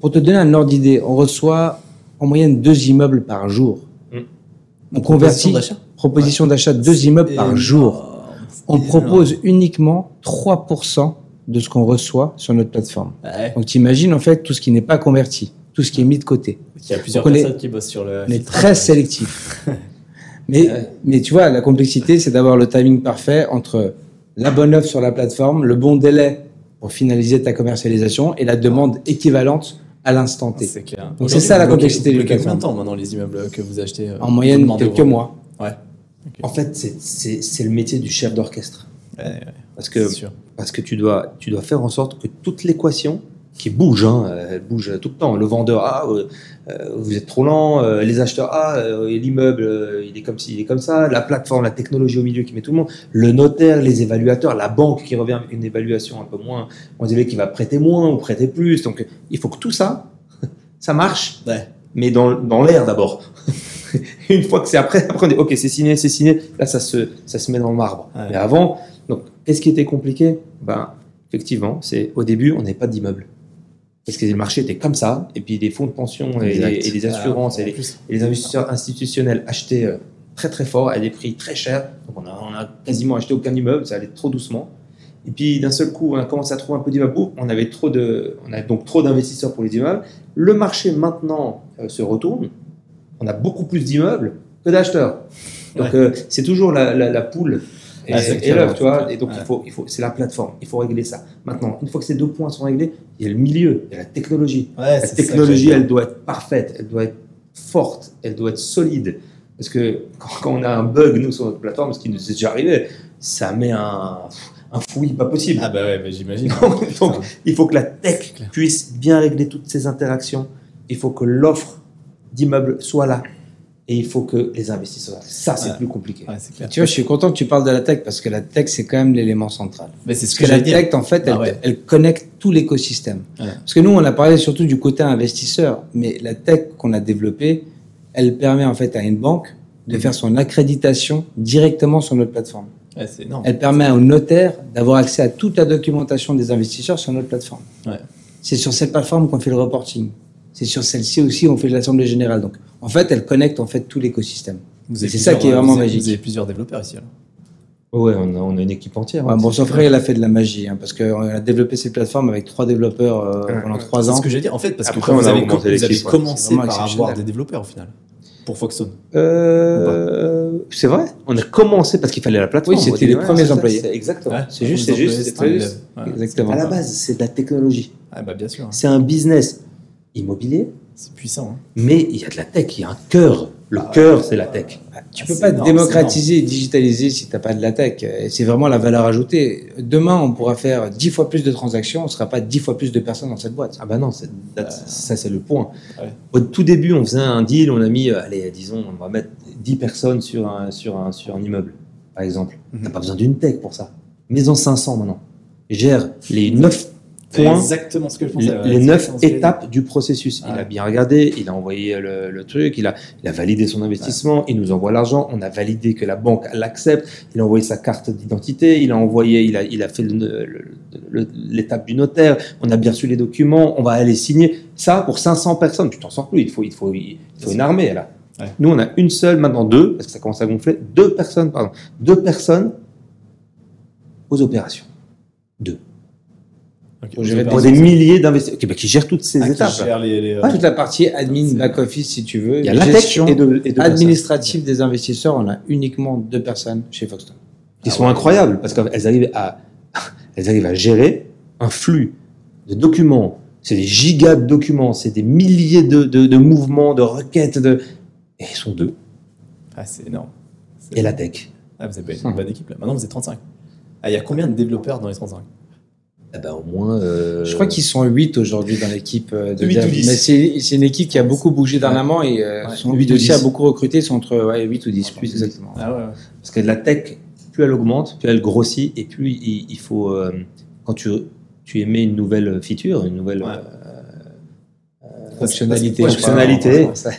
Pour te donner un ordre d'idée, on reçoit en moyenne deux immeubles par jour. Mm. On convertit d'achat? proposition d'achat de deux immeubles par jour. On Énorme. propose uniquement 3% de ce qu'on reçoit sur notre plateforme. Ouais. Donc tu imagines en fait tout ce qui n'est pas converti, tout ce qui est mis de côté. Il y a plusieurs Donc, on est- personnes qui bossent sur le. On est très sélectif. mais, Ouais. mais tu vois, la complexité, c'est d'avoir le timing parfait entre la bonne offre sur la plateforme, le bon délai pour finaliser ta commercialisation et la demande équivalente à l'instant T. C'est clair. Donc, c'est ça, la complexité du bloquez combien de temps maintenant les immeubles que vous achetez euh, En moyenne, quelques mois. Ouais. En fait, c'est- le métier du chef d'orchestre. Ouais, ouais, Parce que. Parce que tu dois, tu dois faire en sorte que toute l'équation qui bouge, hein, elle bouge tout le temps. Le vendeur, ah, euh, euh, vous êtes trop lent. euh, les acheteurs, ah, euh, l'immeuble, il est comme ci, il est comme ça. La plateforme, la technologie au milieu qui met tout le monde. Le notaire, les évaluateurs, la banque qui revient avec une évaluation un peu moins, on dirait qu'il va prêter moins ou prêter plus. Donc, il faut que tout ça, ça marche, Ouais. mais dans, dans l'air d'abord. une fois que c'est après, après on dit, ok, c'est signé, c'est signé. Là, ça se, ça se met dans le marbre. Ouais. Mais avant, donc, qu'est-ce qui était compliqué? Ben, effectivement, c'est au début, on n'avait pas d'immeuble. Parce que le marché était comme ça, et puis les fonds de pension et, et les assurances Ah, et, les, et les investisseurs institutionnels achetaient euh, très très fort à des prix très chers. Donc on a, on a quasiment acheté aucun immeuble, ça allait trop doucement. Et puis d'un seul coup, on a commencé à trouver un peu d'immeubles. On avait trop de, on a donc trop d'investisseurs pour les immeubles. Le marché maintenant euh, se retourne. On a beaucoup plus d'immeubles que d'acheteurs. Donc euh, c'est toujours la, la, la poule et, Ah, c'est et tu vois. Et donc Ouais. il faut, il faut, c'est la plateforme. Il faut régler ça. Maintenant, une fois que ces deux points sont réglés, il y a le milieu, il y a la technologie. Ouais, La technologie, elle doit être parfaite, elle doit être forte, elle doit être solide. Parce que quand, on a un bug, nous, sur notre plateforme, ce qui nous est déjà arrivé, ça met un, un fouillis pas possible. Ah bah ouais, bah, j'imagine. Donc, donc, il faut que la tech puisse bien régler toutes ces interactions. Il faut que l'offre d'immeubles soit là. Et il faut que les investisseurs. Ça, c'est Ouais. plus compliqué. Ouais, c'est clair. Tu vois, je suis content que tu parles de la tech parce que la tech, c'est quand même l'élément central. Mais c'est ce Parce que que la tech, en fait, elle, Ah ouais. elle connecte tout l'écosystème. Parce que nous, on a parlé surtout du côté investisseur, mais la tech qu'on a développée, elle permet en fait à une banque de Mhm. faire son accréditation directement sur notre plateforme. Énorme. Elle permet au notaire d'avoir accès à toute la documentation des investisseurs sur notre plateforme. Ouais. C'est sur cette plateforme qu'on fait le reporting. C'est sur celle-ci aussi on fait l'assemblée générale. Donc, en fait, elle connecte en fait tout l'écosystème. Vous avez c'est ça qui est vraiment vous avez- magique. Vous avez plusieurs développeurs ici alors. Ouais, on a, on a une équipe entière. Ouais, hein. bon, C'est son frère, il a fait de la magie, hein, parce qu'on a développé cette plateforme avec trois développeurs euh, Ouais, pendant ouais. trois C'est ans. ce que j'allais dire. En fait, parce que Après, quand on vous a avez, vous ouais. C'est commencé par avoir des développeurs au final. Pour Foxstone. Euh, c'est vrai. On a commencé parce qu'il fallait la plateforme. Oui, c'était les premiers c'est ça, employés. c'est Exactement. Ouais, c'est juste, c'est juste. c'est. Ouais. Exactement. À la base, c'est de la technologie. Ah bah bien sûr. C'est un business immobilier, C'est puissant. hein. mais il y a de la tech. Il y a un cœur. Le cœur, c'est la tech. Tu Ah, peux c'est pas énorme, démocratiser et digitaliser si t'as pas de la tech. C'est vraiment la valeur ajoutée. Demain, on pourra faire dix fois plus de transactions, on sera pas dix fois plus de personnes dans cette boîte. Ah bah non, that- ça c'est le point. Ouais. Au tout début, on faisait un deal, on a mis, euh, allez, disons, on va mettre 10 personnes sur un, sur un, sur un immeuble, par exemple. Mhm. T'as pas besoin d'une tech pour ça. Maison 500 maintenant. Gère les 9 Exactement ce que je pensais. les, ouais, les c'est 9 exactement ce que j'allais étapes du processus. Il a bien regardé, il a envoyé le, le truc, il a, il a validé son investissement, il nous envoie l'argent, on a validé que la banque l'accepte, il a envoyé sa carte d'identité, il a envoyé, il a, il a fait l'étape du notaire, on a bien reçu les documents, on va aller signer. Ça, pour 500 personnes, tu t'en sors plus, il faut, il faut, il faut une armée là. Ouais. Nous, on a une seule, maintenant deux, parce que ça commence à gonfler, deux personnes, pardon, deux personnes aux opérations. Deux. Pour gérer des milliers d'investisseurs, bah, qui gèrent toutes ces Ah, qui étapes. gère les- les- Toute la partie admin, back-office, si tu veux. Il y a la gestion et de, et de administrative des investisseurs, on a uniquement deux personnes chez Foxton. qui sont incroyables parce qu'elles arrivent à, elles arrivent à gérer un flux de documents. C'est des gigas de documents, c'est des milliers de, de, de mouvements, de requêtes, de... et ils sont deux. Ah, c'est énorme. Et la tech. Ah, vous avez une bonne équipe là. Maintenant, vous êtes 35. Ah, il y a combien de développeurs dans les 35 Eh ben, au moins. euh, Je crois qu'ils sont 8 aujourd'hui dans l'équipe euh, de Huit ou dev. dix. Mais c'est une équipe qui a beaucoup bougé dernièrement et euh, Ouais. sont Huit 8 ou aussi a beaucoup recruté, ils sont entre ouais, 8 ou 10, plus exactement. Ah ouais, ouais. Parce que la tech, plus elle augmente, plus elle grossit, et plus il, il faut. euh, quand tu, tu émets une nouvelle feature, une nouvelle. Ouais. euh, Fonctionnalité. Ouais, fonctionnalité. Euh,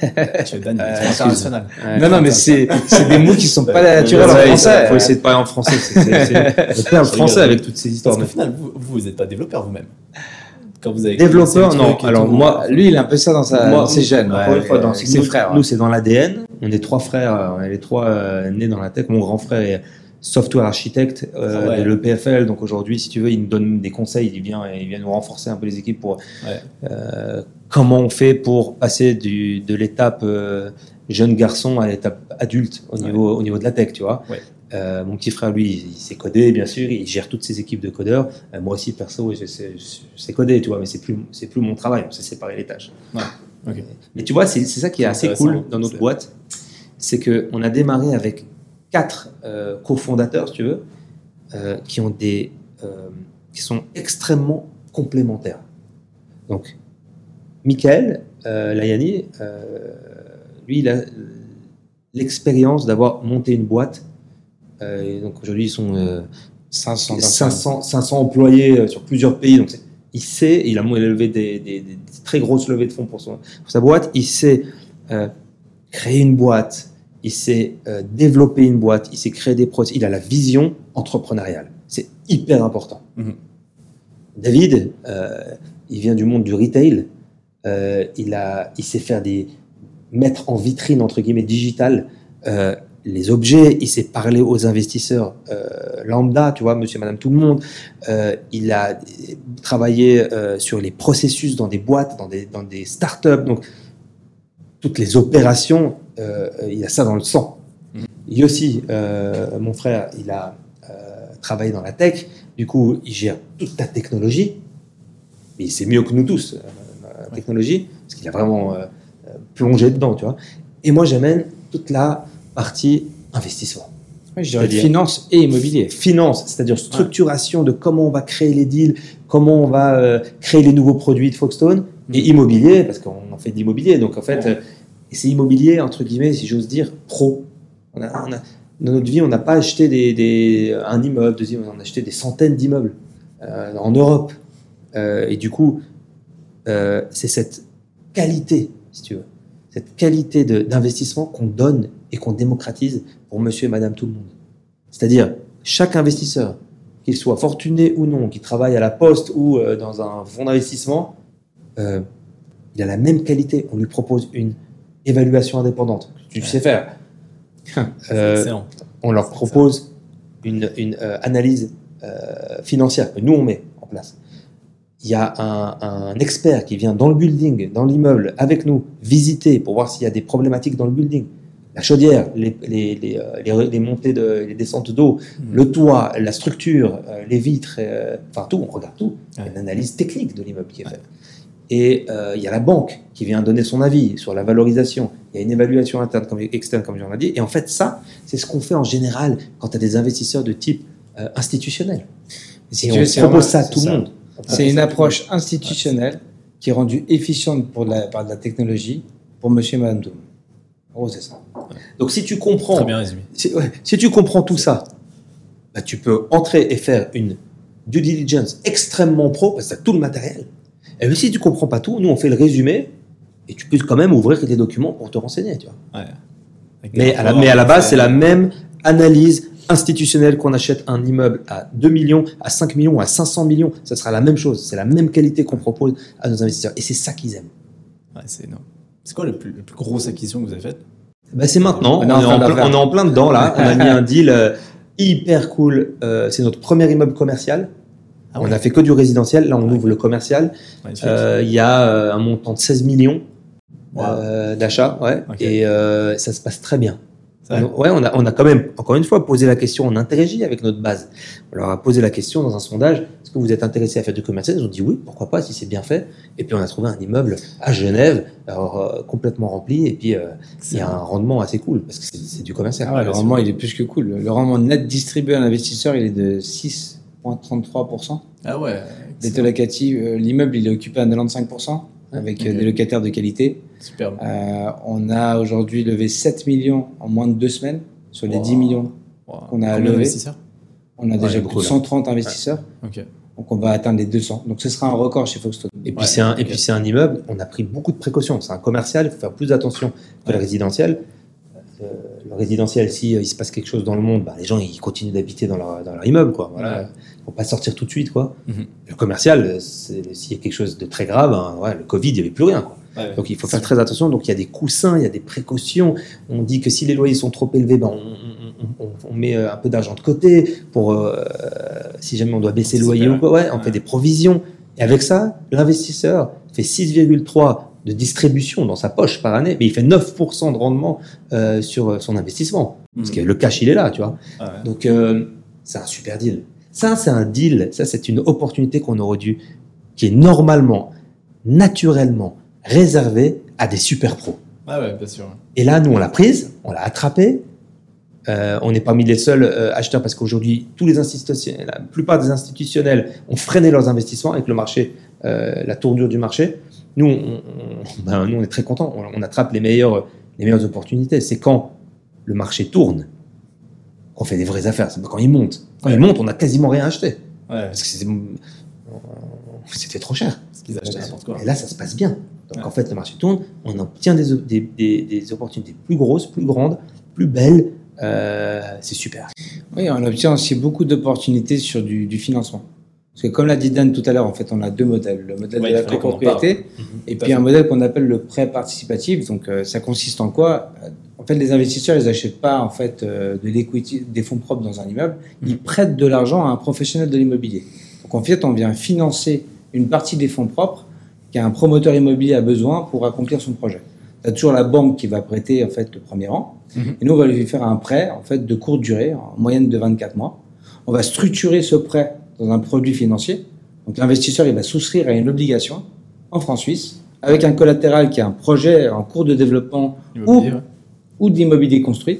ouais. Non, non, mais c'est c'est des mots qui sont pas naturels en Ouais, français. Il faut essayer de parler en français. c'est- le français avec toutes ces histoires. Parce qu'au final, vous, vous n'êtes pas développeur vous-même. Quand vous avez Développeur, le non. Alors moi, Lui, il a un peu ça dans sa, Moi, ses gènes. Ouais, fois, dans euh, ses ses frères. Nous, c'est dans l'ADN. On est trois frères. On est les trois euh, nés dans la tech. Mon grand frère est software architecte euh, Ah ouais. de l'EPFL. Donc aujourd'hui, si tu veux, il nous donne des conseils. Il vient, il vient nous renforcer un peu les équipes pour Ouais. euh, comment on fait pour passer du, de l'étape euh, jeune garçon à l'étape adulte au niveau, au niveau de la tech, tu vois. Ouais. Euh, mon petit frère, lui, il, il sait coder, bien sûr. Il gère toutes ses équipes de codeurs. Euh, moi aussi, perso, je sais, je sais coder, tu vois, mais c'est plus, c'est plus mon travail. On s'est séparé les tâches. Mais tu vois, c'est ça qui est assez cool dans notre boîte, c'est que on a démarré avec quatre cofondateurs, si tu veux, qui ont des, qui sont extrêmement complémentaires. Donc, Michael euh, Layani, euh, lui, il a l'expérience d'avoir monté une boîte. Euh, donc aujourd'hui, ils sont euh, 500 personnes. 500, 500 employés euh, sur plusieurs pays. Donc, il sait, il a levé des, des- des très grosses levées de fonds pour, son- pour sa boîte. Il sait euh, créer une boîte. Il sait euh, développer une boîte. Il sait créer des produits. Il a la vision entrepreneuriale. C'est hyper important. Mhm. David, euh, il vient du monde du retail. Euh, il, a, il sait faire des mettre en vitrine entre guillemets digital euh, les objets. Il sait parler aux investisseurs euh, lambda, tu vois, Monsieur, Madame, tout le monde. Il a travaillé sur les processus dans des boîtes, dans des dans des startups. Donc toutes les opérations, il a ça dans le sang. Mhm. Yossi, mon frère, il a travaillé dans la tech. Du coup, il gère toute ta technologie. Mais c'est mieux que nous tous, la technologie, parce qu'il a vraiment euh, euh, plongé dedans, tu vois. Et moi, j'amène toute la partie investissement. Ouais, je dirais finance et immobilier. Finance, c'est-à-dire structuration de comment on va créer les deals, comment on va euh, créer les nouveaux produits de Foxstone, et immobilier, parce qu'on en fait d'immobilier. Donc en fait, euh, et c'est immobilier, entre guillemets, si j'ose dire, pro. On a, on a- dans notre vie, on n'a pas acheté des, des- un immeuble, deuxième, on a acheté des centaines d'immeubles euh, en Europe. Et du coup, euh, c'est cette qualité, si tu veux, cette qualité d'investissement qu'on donne et qu'on démocratise pour monsieur et madame tout le monde. C'est-à-dire, chaque investisseur, qu'il soit fortuné ou non, qui travaille à la poste ou euh, dans un fonds d'investissement, euh, il a la même qualité. On lui propose une évaluation indépendante. que Tu sais faire. Euh, Excellent. on leur propose une, une, analyse financière que nous on met en place. Il y a un, un expert qui vient dans le building, dans l'immeuble, avec nous, visiter pour voir s'il y a des problématiques dans le building. La chaudière, les, les, les, euh, les- montées, de, les descentes d'eau, le toit, la structure, euh, les vitres, euh, enfin tout, on regarde tout. Il y a une analyse technique de l'immeuble qui est faite. Et euh, il y a la banque qui vient donner son avis sur la valorisation. Il y a une évaluation interne comme externe, comme j'en ai dit. Et en fait, ça, c'est ce qu'on fait en général quand tu as des investisseurs de type euh, institutionnel. Si et on propose vraiment- ça à tout le monde. C'est une tout le approche institutionnelle qui est rendue efficiente pour la, par de la technologie pour monsieur et madame tout c'est ça. monde. Donc si tu comprends, Très bien résumé. si, ouais, si tu comprends tout ça, bah, tu peux entrer et faire une due diligence extrêmement pro parce que tu as tout le matériel. Et si tu comprends pas tout, nous on fait le résumé et tu peux quand même ouvrir des documents pour te renseigner. Tu vois. Ouais. Mais à, la, rapports, mais à la base, c'est la même analyse institutionnelle qu'on achète un immeuble à 2 millions, à 5 millions, à 500 millions. Ça sera la même chose. C'est la même qualité qu'on propose à nos investisseurs. Et c'est ça qu'ils aiment. Ouais, c'est énorme. C'est quoi la plus, la plus grosse acquisition que vous avez faite? Bah, c'est maintenant. On On, est en plein, faire. on est en plein dedans là. On a mis un deal euh, hyper cool. Euh, c'est notre premier immeuble commercial. Ah on a fait que du résidentiel. Là, on ouvre le commercial. Euh, Il y a euh, un montant de 16 millions Wow. euh, d'achats. Ouais. Et euh, ça se passe très bien. Ouais, on a, on a quand même, encore une fois, posé la question, on interagit avec notre base. On leur a posé la question dans un sondage, est-ce que vous êtes intéressé à faire du commercial? Ils ont dit oui, pourquoi pas, si c'est bien fait. Et puis on a trouvé un immeuble à Genève, alors, euh, complètement rempli, et puis euh, il y a un rendement assez cool, parce que c'est- du commercial. Ah ouais, le rendement, il est plus que cool. Le rendement net distribué à l'investisseur, il est de 6,33%. Ah ouais. Locatif, euh, l'immeuble, il est occupé à 95% avec euh, des locataires de qualité. Superbe. Euh, on a aujourd'hui levé 7 millions en moins de deux semaines sur les Wow. 10 millions. Wow. qu'on a Combien levé. On a déjà Ouais, plus beaucoup, de là. 130 investisseurs, Ok. donc on va atteindre les 200. Donc ce sera un record chez Foxton. Et puis Ouais, c'est un, et ok. puis c'est un immeuble. On a pris beaucoup de précautions. C'est un commercial. Il faut faire plus attention que le Ouais. résidentiel. Euh, le résidentiel, si euh, il se passe quelque chose dans le monde, bah, les gens ils continuent d'habiter dans leur, dans leur immeuble, quoi. Voilà. Faut pas sortir tout de suite, quoi. Mhm. Le commercial, euh, c'est- s'il y a quelque chose de très grave, hein, ouais, le Covid, il n'y avait plus rien. Quoi. Ouais, ouais. Donc il faut faire très attention. Donc il y a des coussins, il y a des précautions. On dit que si les loyers sont trop élevés, ben, on, on- on- on met euh, un peu d'argent de côté pour euh, si jamais on doit baisser le loyer ou quoi. Ouais, on Ouais. fait des provisions. Et avec ça, l'investisseur fait 6,3 de distribution dans sa poche par année, mais il fait 9% de rendement euh, sur son investissement. Parce que le cash, il est là, tu vois. Ah ouais. Donc, euh, c'est un super deal. Ça, c'est un deal. Ça, c'est une opportunité qu'on aurait dû, qui est normalement, naturellement réservée à des super pros. Ah ouais, bien sûr. Et là, nous, on l'a prise, on l'a attrapée. Euh, on n'est pas mis les seuls euh, acheteurs parce qu'aujourd'hui, tous les institutionnels, la plupart des institutionnels ont freiné leurs investissements avec le marché, euh, la tournure du marché. Nous, on, on- ben, nous, on est très contents. On, on attrape les meilleures, les meilleures opportunités. C'est quand le marché tourne qu'on fait des vraies affaires. C'est pas quand il monte. Quand il Ouais. monte, on a quasiment rien acheté Ouais, parce que c'était, trop cher. parce qu'ils achetaient n'importe quoi. Et là, ça se passe bien. Donc Ouais. en fait, le marché tourne, on obtient des, des, des, des opportunités plus grosses, plus grandes, plus belles. Euh, c'est super. Oui, on obtient aussi beaucoup d'opportunités sur du, du financement. Parce que comme l'a dit Dan tout à l'heure, en fait, on a deux modèles. Le modèle Ouais, de la copropriété et puis un modèle qu'on appelle le prêt participatif. Donc euh, ça consiste en quoi? Fait, les investisseurs, ils n'achètent pas en fait euh, de l'equity, des fonds propres dans un immeuble. Mhm. Ils prêtent de l'argent à un professionnel de l'immobilier. Donc en fait, on vient financer une partie des fonds propres qu'un promoteur immobilier a besoin pour accomplir son projet. tu as toujours la banque qui va prêter en fait le premier rang. Mhm. Et nous, on va lui faire un prêt en fait de courte durée, en moyenne de 24 mois. On va structurer ce prêt dans un produit financier. Donc l'investisseur, il va souscrire à une obligation en francs suisses avec un collatéral qui est un projet en cours de développement ou d'immobilier construit.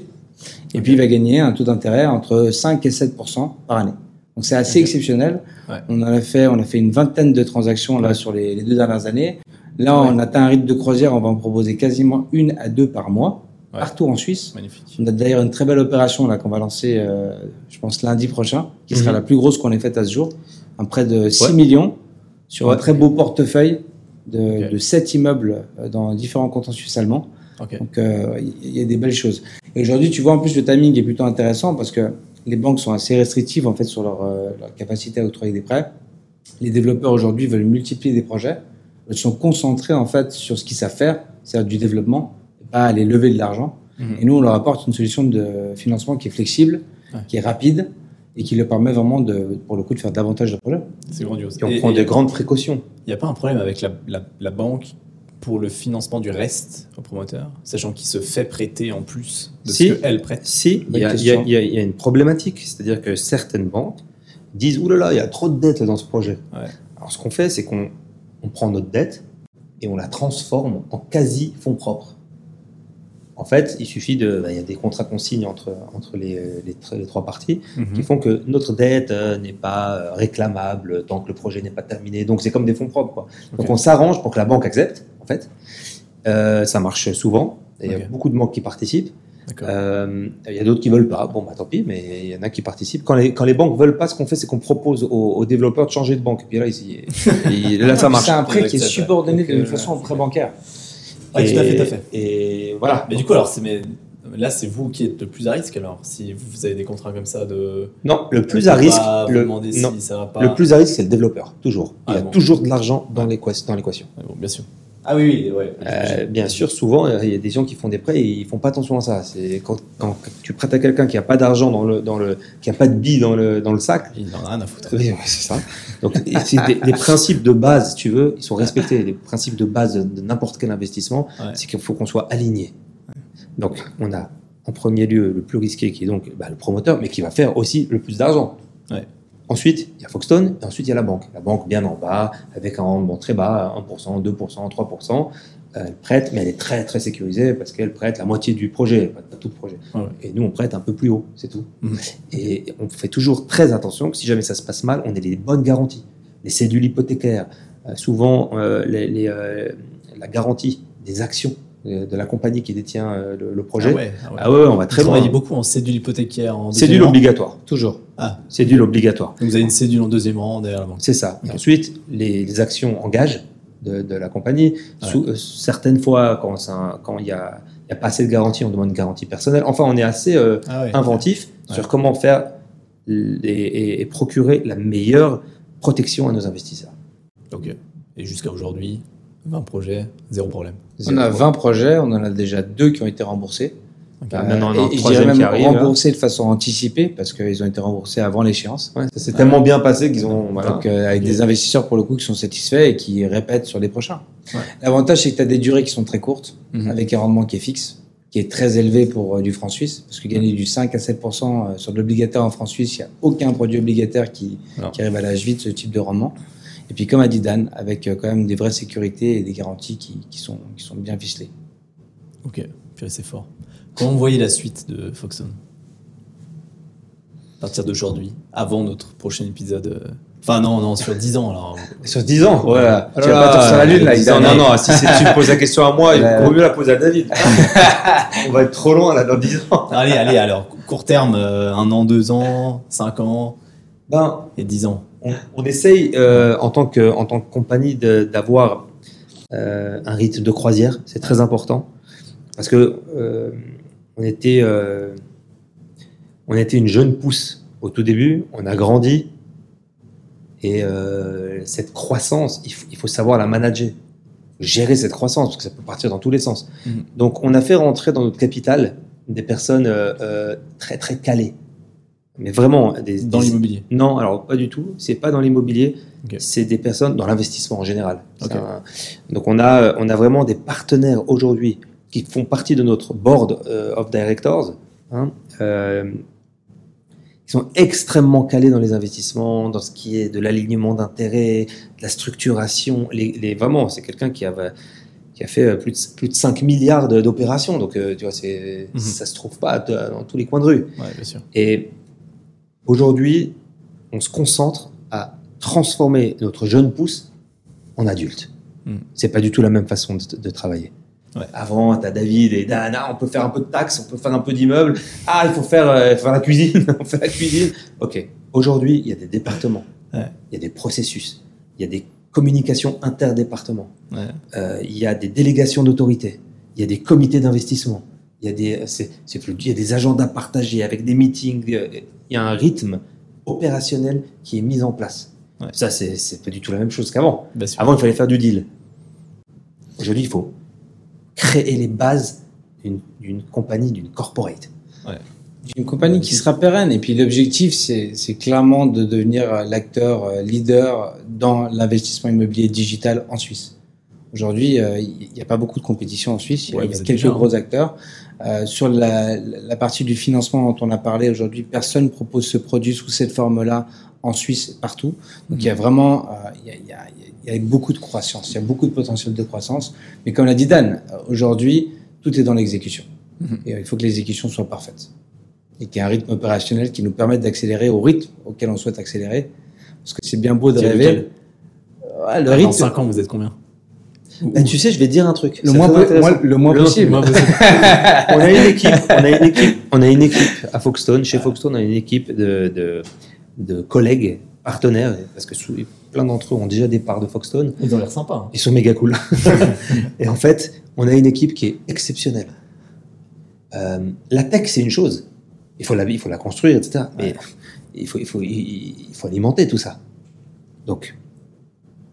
Et puis il va gagner un taux d'intérêt entre 5 et 7% par année. Donc c'est assez exceptionnel. Ouais. On en a fait, on a fait une vingtaine de transactions là sur les, les deux dernières années. Là, Ouais. on atteint un rythme de croisière. On va en proposer quasiment une à deux par mois partout en Suisse. Magnifique. On a d'ailleurs une très belle opération là qu'on va lancer, euh, je pense lundi prochain, qui sera Mhm. la plus grosse qu'on ait faite à ce jour, un prêt de 6 Ouais. millions sur un très beau portefeuille de, de 7 immeubles euh, dans différents cantons suisses allemands. Donc euh, il y a des belles choses. Et aujourd'hui, tu vois en plus le timing est plutôt intéressant parce que les banques sont assez restrictives en fait sur leur, euh, leur capacité à octroyer des prêts. Les développeurs aujourd'hui veulent multiplier des projets. Ils sont concentrés en fait sur ce qu'ils savent faire, c'est-à-dire du développement, et pas aller lever de l'argent. Mhm. Et nous, on leur apporte une solution de financement qui est flexible, Ouais. qui est rapide et qui leur permet vraiment de, pour le coup, de faire davantage de projets. C'est grandiose. Et on Et- prend et de grandes précautions. Il n'y a pas un problème avec la, la- la banque pour le financement du reste au promoteur, sachant qu'il se fait prêter en plus de Si. ce qu'elle prête. Si, il y, a- Bonne il y a- question. il y a- il y a une problématique, c'est-à-dire que certaines banques disent Ouh là là, il y a trop de dettes dans ce projet. Ouais. Alors ce qu'on fait, c'est qu'on on prend notre dette et on la transforme en quasi fonds propres. En fait, il suffit de. bah, Il y a des contrats qu'on signe entre, entre les, les, tr- les trois parties qui font que notre dette euh, n'est pas euh, réclamable tant que le projet n'est pas terminé. Donc c'est comme des fonds propres. Quoi. Donc on s'arrange pour que la banque accepte, en fait. Euh, ça marche souvent. Il y a beaucoup de banques qui participent. Euh, Il y a d'autres qui veulent pas. Bon, bah tant pis, mais il y en a qui participent. Quand les, quand les banques veulent pas, ce qu'on fait, c'est qu'on propose aux, aux développeurs de changer de banque. Et puis là, là, ça marche. C'est un prêt qui est subordonné de toute façon au prêt bancaire. Ouais, tout à fait, tout à fait. Et voilà. Mais du coup, alors, c'est là, c'est vous qui êtes le plus à risque alors, si vous avez des contrats comme ça de. Non, le plus à risque, le, non, si ça va pas. le plus à risque, c'est le développeur, toujours. Il y Ah a bon. toujours de l'argent dans l'équation. bon, bien sûr. Ah oui, oui, ouais. Euh, bien sûr, souvent, il y a des gens qui font des prêts et ils font pas attention à ça. C'est quand, quand tu prêtes à quelqu'un qui a pas d'argent dans le, dans le, qui a pas de billes dans le, dans le sac. Il en a rien à foutre. Oui, c'est ça. Donc, c'est des, des principes de base, si tu veux, ils sont respectés. Les principes de base de, de n'importe quel investissement, Ouais. c'est qu'il faut qu'on soit aligné. Donc, on a en premier lieu le plus risqué qui est donc bah, le promoteur, mais qui va faire aussi le plus d'argent. Ouais. Ensuite, il y a Foxton, et ensuite il y a la banque. La banque bien en bas, avec un rendement très bas, 1%, 2%, 3%. Euh, Elle prête, mais elle est très très sécurisée parce qu'elle prête la moitié du projet, pas, tout le projet. Ouais. Et nous, on prête un peu plus haut, c'est tout. Mhm. Et on fait toujours très attention que si jamais ça se passe mal, on ait les bonnes garanties. Les cédules hypothécaires, euh, souvent euh, les- les, euh, la garantie des actions de la compagnie qui détient euh, le, le projet. Ah ouais, ah ouais. Ah ouais, on va très loin. beaucoup en cédule hypothécaire. En Cédule rang. obligatoire, toujours. Ah, Cédule obligatoire. donc vous avez une cédule en deuxième rang derrière la banque. C'est ça. Ensuite, les, les actions engagent de, de la compagnie. Sous- euh, certaines fois, quand il n'y a, il y a pas assez de garantie, on demande une garantie personnelle. Enfin, on est assez euh, Ah ouais. inventif Ouais. sur comment faire les- et, et procurer la meilleure protection à nos investisseurs. Ok. Et jusqu'à aujourd'hui, 20 projets, zéro problème. On a 20 projets, on en a déjà deux qui ont été remboursés. Ok. Ah, maintenant, on a un et, et je troisième dirais qui même arrive, remboursés de façon anticipée parce qu'ils ont été remboursés avant l'échéance. Ouais, ça s'est tellement bien passé qu'ils ont. Voilà. Donc, euh, avec des investisseurs pour le coup qui sont satisfaits et qui répètent sur les prochains. Ouais. L'avantage, c'est que tu as des durées qui sont très courtes, Mhm. avec un rendement qui est fixe, qui est très élevé pour euh, du franc suisse, parce que gagner du 5 à 7% euh, sur de l'obligataire en franc suisse, il n'y a aucun produit obligataire qui, qui arrive à l'âge vite ce type de rendement. Et puis, comme a dit Dan, avec euh, quand même des vraies sécurités et des garanties qui, qui sont, qui sont bien ficelées. Ok, Purée, c'est fort. Comment vous voyez la suite de Foxon À partir d'aujourd'hui, avant notre prochain épisode euh, Enfin, non, non, sur 10 ans, alors. Sur 10 ans Voilà. Ah Tu vas pas sur la lune, là, 10 il Non, non, si c'est- tu me poses la question à moi, il Ouais. vaut mieux la poser à David. On va être trop loin là dans 10 ans. Allez, allez, alors, court terme, euh, un an, deux ans, cinq ans Ben, et 10 ans. On, on essaye euh, en, tant que, en tant que compagnie d'avoir euh, un rythme de croisière. C'est très important parce que euh, on était on était une jeune pousse au tout début. On a grandi et cette croissance, il faut, il faut savoir la manager, gérer cette croissance parce que ça peut partir dans tous les sens. Mhm. Donc on a fait rentrer dans notre capital des personnes très très calées mais vraiment des, Dans des- l'immobilier. Non, alors pas du tout. C'est pas dans l'immobilier. C'est des personnes dans l'investissement en général. Un- donc on a, on a vraiment des partenaires aujourd'hui qui font partie de notre board euh, of directors, hein, euh, qui sont extrêmement calés dans les investissements, dans ce qui est de l'alignement d'intérêts, de la structuration. Les, les- vraiment, c'est quelqu'un qui a, qui a fait euh, plus de, plus de 5 milliards d'opérations. Donc, euh, tu vois, c'est, Mhm. ça se trouve pas dans tous les coins de rue. Ouais, bien sûr. Et aujourd'hui, on se concentre à transformer notre jeune pousse en adulte. Mm. C'est pas du tout la même façon de, de travailler. Ouais. Avant, tu as David et Dan, ah, on peut faire un peu de taxes, on peut faire un peu d'immeubles. Ah, il faut faire, euh, faire la cuisine, on fait la cuisine. Ok. Aujourd'hui, il y a des départements, Ouais. il y a des processus, il y a des communications interdépartements, Ouais. euh, il y a des délégations d'autorité, il y a des comités d'investissement, il y a des, c'est, c'est plus, il y a des agendas partagés avec des meetings, euh, il y a un rythme opérationnel qui est mis en place. Ouais. Ça, c'est, c'est pas du tout la même chose qu'avant. Sûr. Avant, il fallait faire du deal. Aujourd'hui, il faut créer les bases d'une, d'une compagnie, d'une corporate. Une compagnie qui sera pérenne. Et puis l'objectif, c'est c'est clairement de devenir euh, l'acteur euh, leader dans l'investissement immobilier digital en Suisse. Aujourd'hui, euh, il n'y a pas beaucoup de compétition en Suisse. Il y a- Ouais, il y vous a êtes quelques déjà, hein. gros acteurs. Euh, sur la, la partie du financement dont on a parlé aujourd'hui, personne ne propose ce produit sous cette forme-là en Suisse partout. Donc il y a vraiment euh, il y a, il y a- il y a beaucoup de croissance, il y a beaucoup de potentiel de croissance. Mais comme l'a dit Dan, euh, aujourd'hui, tout est dans l'exécution. Mhm. Et il faut que l'exécution soit parfaite. Et qu'il y ait un rythme opérationnel qui nous permette d'accélérer au rythme auquel on souhaite accélérer. Parce que c'est bien beau de rêver. Ouais, le Dans rythme, 5 ans, vous êtes combien? Ben, tu sais, je vais te dire un truc. le moins, Le- possible. moi, êtes- on a une équipe, on a une équipe, on a une équipe à Folkestone. Chez Folkestone, on a une équipe de, de, de collègues, partenaires, parce que sous- plein d'entre eux ont déjà des parts de Folkestone. Ils ont l'air sympas. hein. Ils sont méga cool. et en fait, on a une équipe qui est exceptionnelle. Euh, la tech, c'est une chose. Il faut la, il faut la construire, etc. Mais il faut, il faut, il, il faut alimenter tout ça. Donc,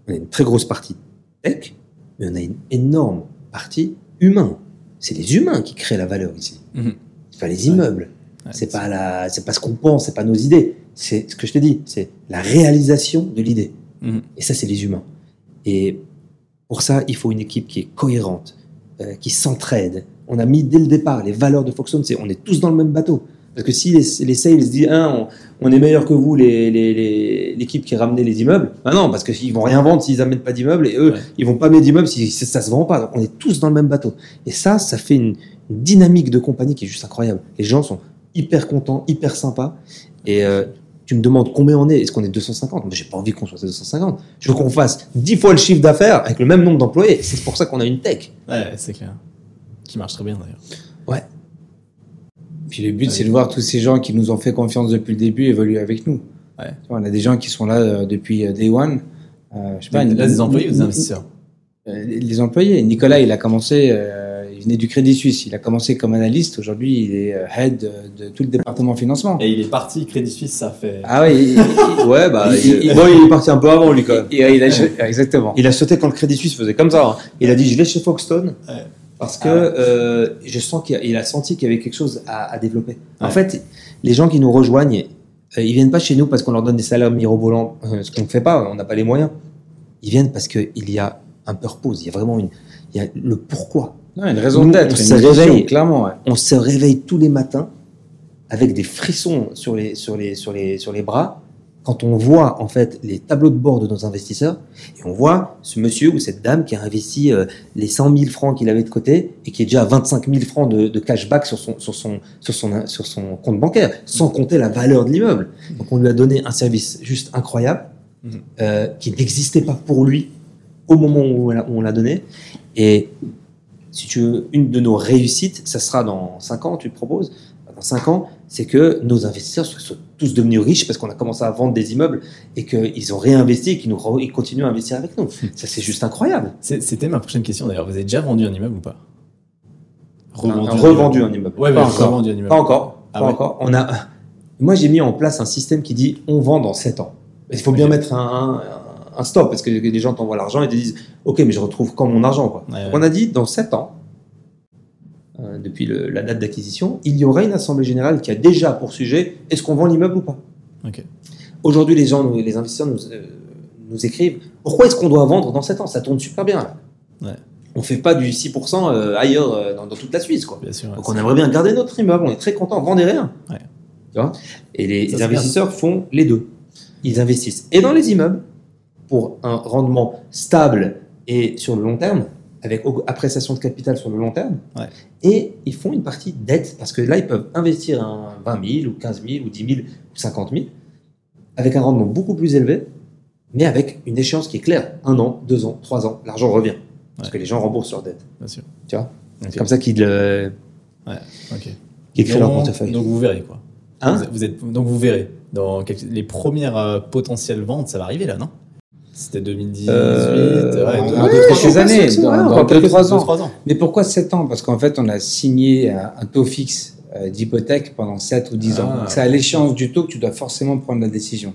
on a une très grosse partie tech, mais on a une énorme partie humain. C'est les humains qui créent la valeur ici. Mhm. C'est pas les immeubles. Ouais, c'est pas la, c'est pas ce qu'on pense, c'est pas nos idées. C'est ce que je te dis, c'est la réalisation de l'idée. Mhm. Et ça, c'est les humains. Et pour ça, il faut une équipe qui est cohérente, euh, qui s'entraide. On a mis dès le départ les valeurs de Foxconn, c'est on est tous dans le même bateau. Parce que si les, les sales disent, hein, on, on est meilleur que vous, les- les- les- l'équipe qui ramenait les immeubles, ben non, parce qu'ils vont rien vendre s'ils amènent pas d'immeubles, et eux, Ouais. ils vont pas mettre d'immeubles si, ça se vend pas. Donc, on est tous dans le même bateau. Et ça, ça fait une, une dynamique de compagnie qui est juste incroyable. Les gens sont hyper contents, hyper sympas. Et euh, tu me demandes combien on est Est-ce qu'on est 250 Mais j'ai pas envie qu'on soit 250. Je veux qu'on fasse 10 fois le chiffre d'affaires avec le même nombre d'employés. C'est pour ça qu'on a une tech. Ouais, c'est clair. Qui marche très bien d'ailleurs. Puis le but, c'est de voir tous ces gens qui nous ont fait confiance depuis le début évoluer avec nous. Ouais. On a des gens qui sont là euh, depuis euh, day one. Euh, je sais pas, Là, une- des employés ou des investisseurs Euh, Les employés. Nicolas, il a commencé, euh, il venait du Crédit Suisse. Il a commencé comme analyste. Aujourd'hui, il est head de, tout le département financement. Et il est parti, Crédit Suisse, ça fait. Ah oui, il, il- Ouais, bah, Il- il- bon, il est parti un peu avant, lui, quand même. il- il a- exactement. Il a sauté quand le Crédit Suisse faisait comme ça. hein. Il a dit, je vais chez Foxton. Ouais. Parce que Ah ouais. euh, je sens qu'il a, senti qu'il y avait quelque chose à, à développer. En fait, les gens qui nous rejoignent, euh, ils viennent pas chez nous parce qu'on leur donne des salaires mirobolants, euh, ce qu'on ne fait pas, on n'a pas les moyens. Ils viennent parce qu'il y a un purpose, il y a vraiment une, il y a le pourquoi. Non, une raison d'être. se réveille. clairement. ouais. On se réveille tous les matins avec des frissons sur les, sur les, sur les, sur les bras quand on voit en fait les tableaux de bord de nos investisseurs et on voit ce monsieur ou cette dame qui a investi euh, les 100 000 francs qu'il avait de côté et qui est déjà à 25 000 francs de, de cashback sur son, sur, son, sur, son, sur son compte bancaire, sans compter la valeur de l'immeuble. Donc on lui a donné un service juste incroyable Mhm. euh, qui n'existait pas pour lui au moment où on l'a- où on l'a donné. Et si tu veux, une de nos réussites, ça sera dans 5 ans, tu te proposes, dans 5 ans, c'est que nos investisseurs soient tous devenus riches parce qu'on a commencé à vendre des immeubles et qu'ils ont réinvesti et qu'ils nous ils continuent à investir avec nous. Ça, c'est juste incroyable. C'était ma prochaine question d'ailleurs. Vous avez déjà vendu un immeuble ou pas? Revendu, un revendu un immeuble. Ouais, mais pas, encore. revendu un immeuble. pas encore. Ah pas ouais. encore. On a, moi, j'ai mis en place un système qui dit on vend dans 7 ans. Il faut bien mettre un, un- un stop parce que les gens t'envoient l'argent et te disent ok, mais je retrouve quand mon argent quoi. Ouais, Donc, ouais. On a dit dans 7 ans, depuis le- la date d'acquisition, il y aura une assemblée générale qui a déjà pour sujet est-ce qu'on vend l'immeuble ou pas? Aujourd'hui, les gens, les investisseurs nous, euh, nous écrivent pourquoi est-ce qu'on doit vendre dans 7 ans? Ça tourne super bien. Là. Ouais. On fait pas du 6% euh, ailleurs euh, dans, dans toute la Suisse. Quoi. Bien sûr. ouais, Donc on aimerait bien garder notre immeuble, on est très content, vendez rien. Ouais. Tu vois? Et les, investisseurs font les deux. Ils investissent et dans les immeubles pour un rendement stable et sur le long terme, avec appréciation de capital sur le long terme. Ouais. Et ils font une partie dette parce que là, ils peuvent investir un 20 000 ou 15 000 ou 10 000 ou 50 000 avec un rendement beaucoup plus élevé, mais avec une échéance qui est claire. Un an, deux ans, trois ans, l'argent revient. Parce Ouais. que les gens remboursent leur dette. Bien sûr. Tu vois? C'est comme ça qu'ils euh, Ok. qu'ils créent leur portefeuille. Donc vous verrez quoi. Hein? Vous, vous êtes, donc vous verrez. Dans quelques- les premières euh, potentielles ventes, ça va arriver là, non? C'était 2018. Euh, ouais, deux- Dans ouais, années, c'est- dans, quelques- trois ans. trois ans. Mais pourquoi 7 ans? Parce qu'en fait, on a signé un, un taux fixe d'hypothèque pendant 7 ou 10 ans. Ah. C'est à l'échéance du taux que tu dois forcément prendre la décision.